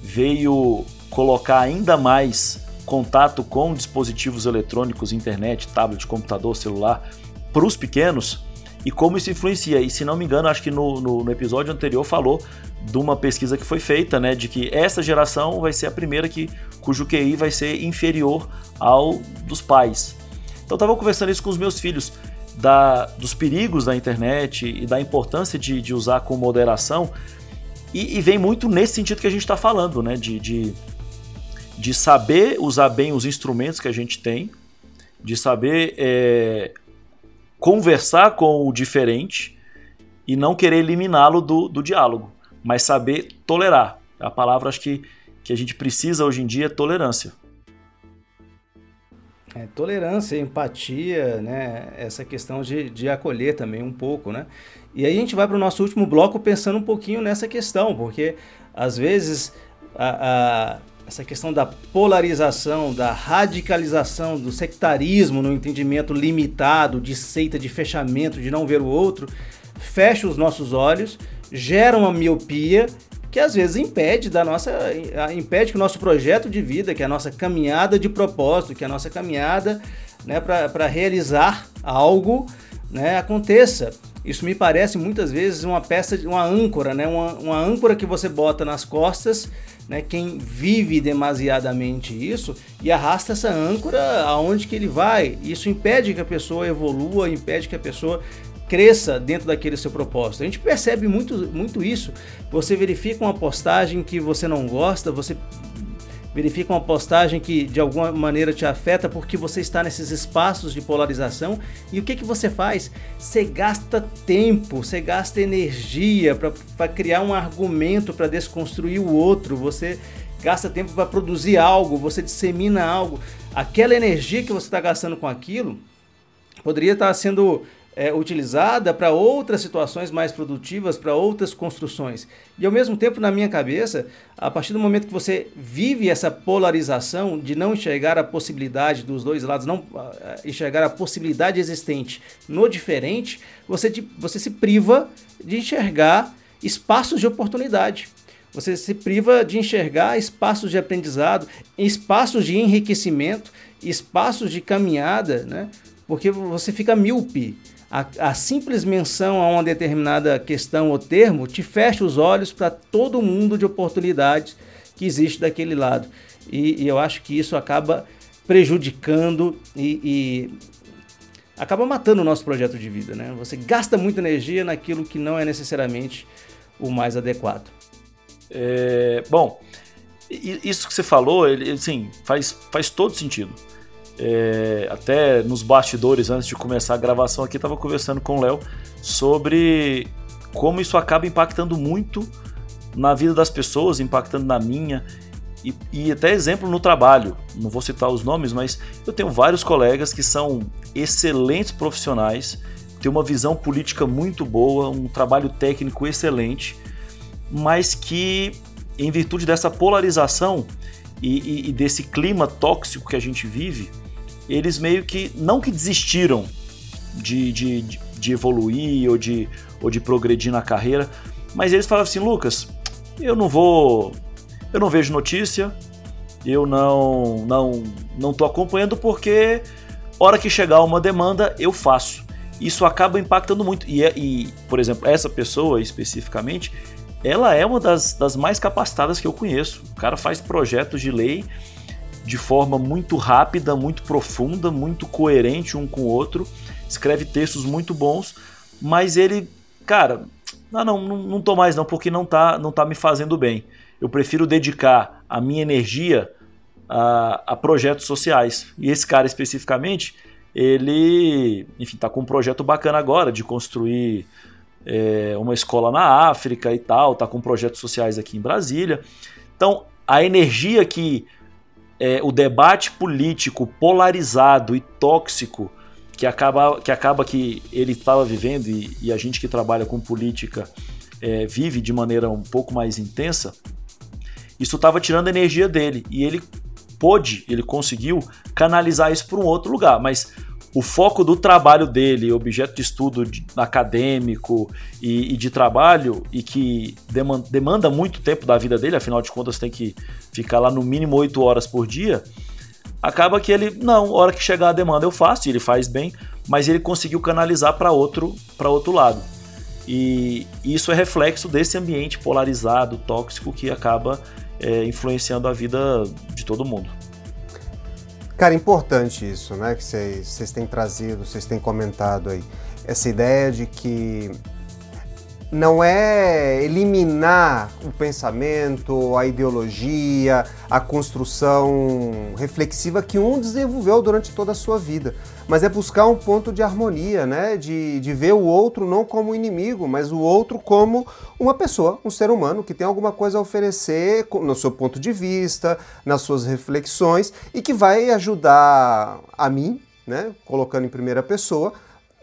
veio colocar ainda mais contato com dispositivos eletrônicos, internet, tablet, computador, celular para os pequenos e como isso influencia. E se não me engano, acho que no, no, no, episódio anterior falou de uma pesquisa que foi feita, né, de que essa geração vai ser a primeira que, cujo QI vai ser inferior ao dos pais. Então eu estava conversando isso com os meus filhos, da, dos perigos da internet e da importância de, de usar com moderação, e, e, vem muito nesse sentido que a gente está falando, né, de, de, de, saber usar bem os instrumentos que a gente tem, de saber é, conversar com o diferente e não querer eliminá-lo do, do diálogo, mas saber tolerar. A palavra acho que, que a gente precisa hoje em dia é tolerância. É, tolerância, empatia, né? essa questão de, de acolher também um pouco. Né? E aí a gente vai para o nosso último bloco pensando um pouquinho nessa questão, porque às vezes a, a essa questão da polarização, da radicalização, do sectarismo no entendimento limitado, de seita, de fechamento, de não ver o outro, fecha os nossos olhos, gera uma miopia que às vezes impede da nossa impede que o nosso projeto de vida, que é a nossa caminhada de propósito, que é a nossa caminhada né, para realizar algo né, aconteça. Isso me parece muitas vezes uma peça, uma âncora, né, uma, uma âncora que você bota nas costas né, quem vive demasiadamente isso e arrasta essa âncora aonde que ele vai. Isso impede que a pessoa evolua, impede que a pessoa cresça dentro daquele seu propósito. A gente percebe muito, muito isso. Você verifica uma postagem que você não gosta, você verifica uma postagem que de alguma maneira te afeta porque você está nesses espaços de polarização e o que, que você faz? Você gasta tempo, você gasta energia para criar um argumento para desconstruir o outro, você gasta tempo para produzir algo, você dissemina algo. Aquela energia que você está gastando com aquilo poderia estar sendo é, utilizada para outras situações mais produtivas, para outras construções. E ao mesmo tempo, na minha cabeça, a partir do momento que você vive essa polarização de não enxergar a possibilidade dos dois lados, não uh, enxergar a possibilidade existente no diferente, você, você se priva de enxergar espaços de oportunidade. Você se priva de enxergar espaços de aprendizado, espaços de enriquecimento, espaços de caminhada, né? porque você fica míope a, a, simples menção a uma determinada questão ou termo te fecha os olhos para todo mundo de oportunidades que existe daquele lado. E, e eu acho que isso acaba prejudicando e, e acaba matando o nosso projeto de vida, né? Você gasta muita energia naquilo que não é necessariamente o mais adequado. É, bom, isso que você falou, ele, assim, faz, faz todo sentido. É, até nos bastidores, antes de começar a gravação aqui, estava conversando com o Léo sobre como isso acaba impactando muito na vida das pessoas, impactando na minha. E, e, até exemplo no trabalho, não vou citar os nomes, mas eu tenho vários colegas que são excelentes profissionais, têm uma visão política muito boa, um trabalho técnico excelente, mas que, em virtude dessa polarização e, e, e desse clima tóxico que a gente vive, eles meio que, não que desistiram de, de, de evoluir ou de, ou de progredir na carreira, mas eles falavam assim: Lucas, eu não vou eu não vejo notícia, eu não não não tô acompanhando porque hora que chegar uma demanda eu faço. Isso acaba impactando muito e, é, e por exemplo essa pessoa especificamente, ela é uma das, das mais capacitadas que eu conheço. O cara faz projetos de lei de forma muito rápida, muito profunda, muito coerente um com o outro, escreve textos muito bons, mas ele, cara, não, não, não, não tô mais não, porque não tá, não tá me fazendo bem eu prefiro dedicar a minha energia a, a projetos sociais. E esse cara especificamente, ele, enfim, está com um projeto bacana agora de construir é, uma escola na África e tal, está com projetos sociais aqui em Brasília. Então, a energia que é, o debate político polarizado e tóxico que acaba que, acaba que ele estava vivendo e, e, a gente que trabalha com política é, vive de maneira um pouco mais intensa, isso estava tirando a energia dele. E ele pôde, ele conseguiu canalizar isso para um outro lugar, mas o foco do trabalho dele, objeto de estudo de, acadêmico e, e, de trabalho, e que demanda, demanda, muito tempo da vida dele, afinal de contas tem que ficar lá no mínimo 8 horas por dia, acaba que ele, não, hora que chegar a demanda eu faço, e ele faz bem, mas ele conseguiu canalizar para outro, outro lado. E isso é reflexo desse ambiente polarizado, tóxico, que acaba é, influenciando a vida de todo mundo. Cara, importante isso, né? Que vocês têm trazido, vocês têm comentado aí. Essa ideia de que não é eliminar o pensamento, a ideologia, a construção reflexiva que um desenvolveu durante toda a sua vida, mas é buscar um ponto de harmonia, né? de, de ver o outro não como inimigo, mas o outro como uma pessoa, um ser humano que tem alguma coisa a oferecer no seu ponto de vista, nas suas reflexões e que vai ajudar a mim, né? colocando em primeira pessoa,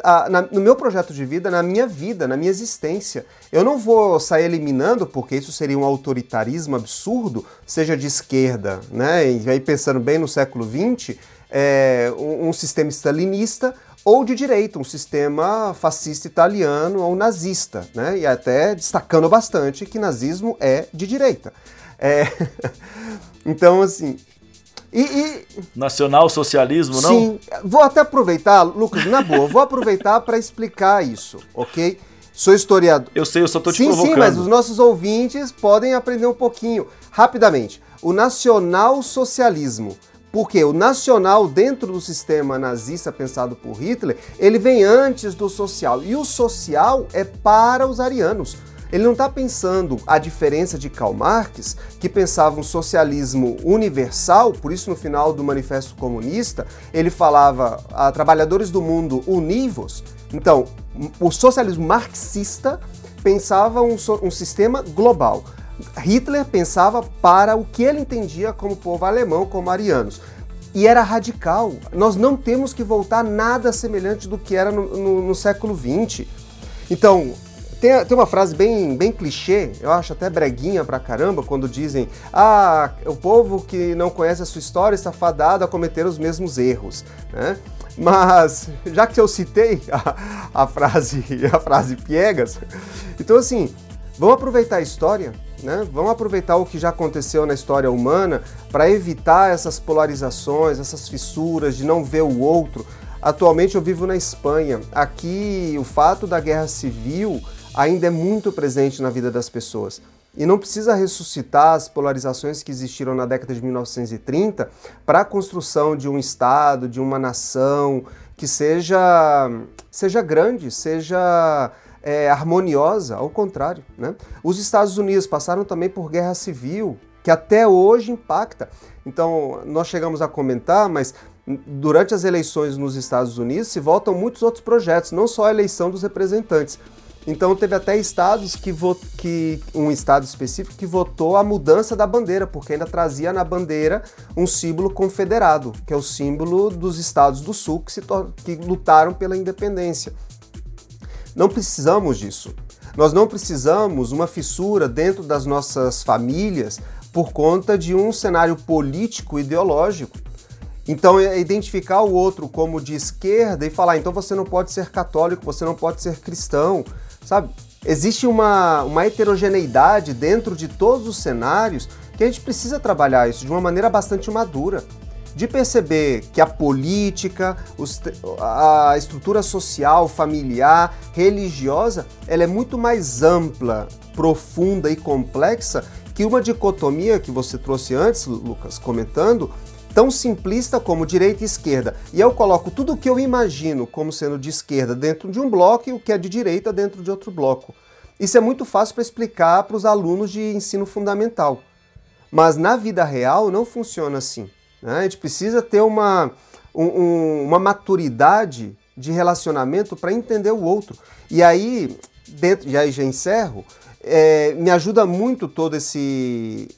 a, na, no meu projeto de vida, na minha vida, na minha existência. Eu não vou sair eliminando, porque isso seria um autoritarismo absurdo, seja de esquerda, né? E aí pensando bem no século XX, é, um, um sistema stalinista ou de direita, um sistema fascista italiano ou nazista, né? E até destacando bastante que nazismo é de direita. É... então, assim, e, e... Nacional-socialismo, não? Sim, vou até aproveitar, Lucas, na boa, vou aproveitar para explicar isso, ok? Sou historiador. Eu sei, eu só estou te sim, provocando. Sim, mas os nossos ouvintes podem aprender um pouquinho. Rapidamente, o nacional-socialismo. Porque o nacional, dentro do sistema nazista pensado por Hitler, ele vem antes do social. E o social é para os arianos. Ele não está pensando a diferença de Karl Marx, que pensava um socialismo universal, por isso no final do Manifesto Comunista ele falava a trabalhadores do mundo univos. Então, o socialismo marxista pensava um, um sistema global. Hitler pensava para o que ele entendia como povo alemão, como arianos. E era radical. Nós não temos que voltar nada semelhante do que era no, no, no século XX. Então, tem, tem uma frase bem, bem clichê, eu acho até breguinha pra caramba, quando dizem: Ah, o povo que não conhece a sua história está fadado a cometer os mesmos erros. Né? Mas, já que eu citei a, a, frase, a frase piegas, então assim, vamos aproveitar a história, né? Vamos aproveitar o que já aconteceu na história humana para evitar essas polarizações, essas fissuras de não ver o outro. Atualmente eu vivo na Espanha. Aqui o fato da guerra civil ainda é muito presente na vida das pessoas. E não precisa ressuscitar as polarizações que existiram na década de 1930 para a construção de um Estado, de uma nação que seja, seja grande, seja é, harmoniosa, ao contrário. Né? Os Estados Unidos passaram também por guerra civil, que até hoje impacta. Então, nós chegamos a comentar, mas durante as eleições nos Estados Unidos se votam muitos outros projetos, não só a eleição dos representantes. Então teve até estados que, que um estado específico que votou a mudança da bandeira, porque ainda trazia na bandeira um símbolo confederado, que é o símbolo dos estados do sul que, se que lutaram pela independência. Não precisamos disso. Nós não precisamos uma fissura dentro das nossas famílias por conta de um cenário político ideológico. Então, é identificar o outro como de esquerda e falar, então você não pode ser católico, você não pode ser cristão, sabe? Existe uma, uma heterogeneidade dentro de todos os cenários que a gente precisa trabalhar isso de uma maneira bastante madura. De perceber que a política, a estrutura social, familiar, religiosa, ela é muito mais ampla, profunda e complexa que uma dicotomia que você trouxe antes, Lucas, comentando, tão simplista como direita e esquerda. E eu coloco tudo o que eu imagino como sendo de esquerda dentro de um bloco e o que é de direita dentro de outro bloco. Isso é muito fácil para explicar para os alunos de ensino fundamental. Mas na vida real não funciona assim. Né? A gente precisa ter uma, um, uma maturidade de relacionamento para entender o outro. E aí, dentro, e aí já encerro, é, me ajuda muito todo esse,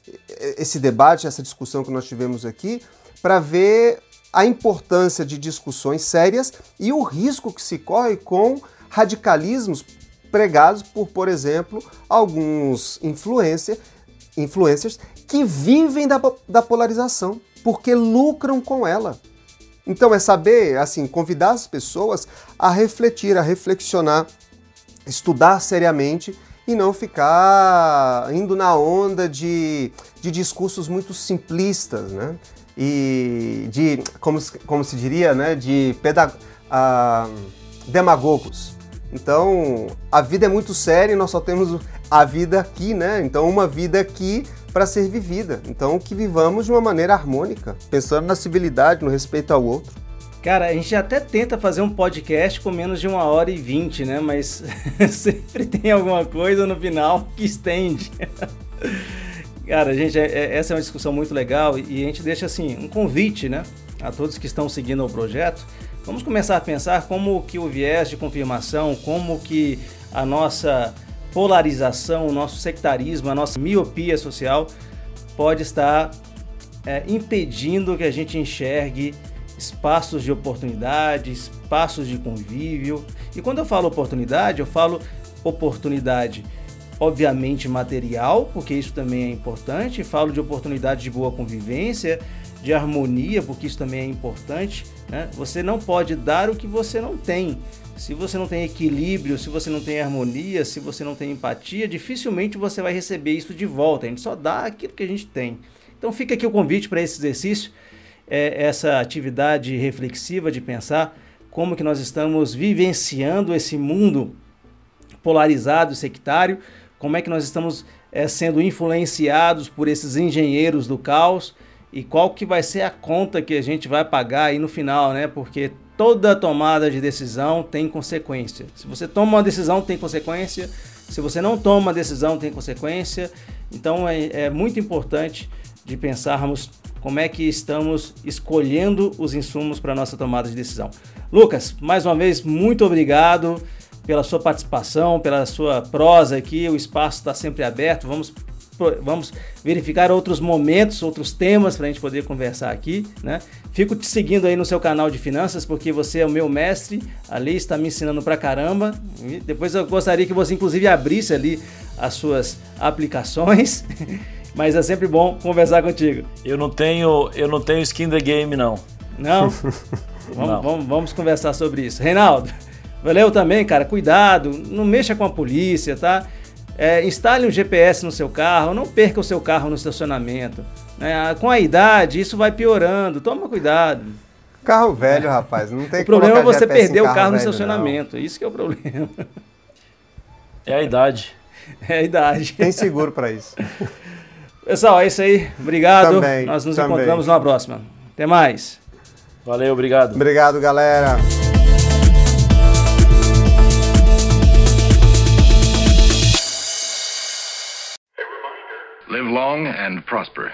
esse debate, essa discussão que nós tivemos aqui, para ver a importância de discussões sérias e o risco que se corre com radicalismos pregados por, por exemplo, alguns influencer, influencers que vivem da, da polarização, porque lucram com ela. Então é saber, assim, convidar as pessoas a refletir, a reflexionar, estudar seriamente e não ficar indo na onda de, de discursos muito simplistas, né? E de, como, como se diria, né, de pedag uh, demagogos. Então, a vida é muito séria e nós só temos a vida aqui, né? Então, uma vida aqui para ser vivida. Então, que vivamos de uma maneira harmônica, pensando na civilidade, no respeito ao outro. Cara, a gente até tenta fazer um podcast com menos de uma hora e vinte, né? Mas sempre tem alguma coisa no final que estende. Cara, gente, é, é, essa é uma discussão muito legal e a gente deixa assim um convite, né, a todos que estão seguindo o projeto. Vamos começar a pensar como que o viés de confirmação, como que a nossa polarização, o nosso sectarismo, a nossa miopia social pode estar é, impedindo que a gente enxergue espaços de oportunidade, espaços de convívio. E quando eu falo oportunidade, eu falo oportunidade obviamente material, porque isso também é importante. Falo de oportunidade de boa convivência, de harmonia, porque isso também é importante. Né? Você não pode dar o que você não tem. Se você não tem equilíbrio, se você não tem harmonia, se você não tem empatia, dificilmente você vai receber isso de volta. A gente só dá aquilo que a gente tem. Então fica aqui o convite para esse exercício, é, essa atividade reflexiva de pensar como que nós estamos vivenciando esse mundo polarizado, sectário, como é que nós estamos é, sendo influenciados por esses engenheiros do caos e qual que vai ser a conta que a gente vai pagar aí no final, né? Porque toda tomada de decisão tem consequência. Se você toma uma decisão, tem consequência. Se você não toma uma decisão, tem consequência. Então é, é muito importante de pensarmos como é que estamos escolhendo os insumos para nossa tomada de decisão. Lucas, mais uma vez, muito obrigado pela sua participação, pela sua prosa aqui. O espaço está sempre aberto. Vamos, vamos verificar outros momentos, outros temas para a gente poder conversar aqui. Né? Fico te seguindo aí no seu canal de finanças, porque você é o meu mestre. Ali está me ensinando pra caramba. E depois eu gostaria que você, inclusive, abrisse ali as suas aplicações. Mas é sempre bom conversar contigo. Eu não tenho, eu não tenho skin the game, não. Não? vamos, não. Vamos, vamos conversar sobre isso. Reinaldo. Valeu também, cara. Cuidado, não mexa com a polícia, tá? É, instale um GPS no seu carro, não perca o seu carro no estacionamento. É, com a idade, isso vai piorando. Toma cuidado. Carro velho, rapaz, não tem O problema é você perder o carro no estacionamento. Não. Isso que é o problema. É a idade. É a idade. Tem seguro para isso. Pessoal, é isso aí. Obrigado. Também, Nós nos também. encontramos numa próxima. Até mais. Valeu, obrigado. Obrigado, galera. Live long and prosper.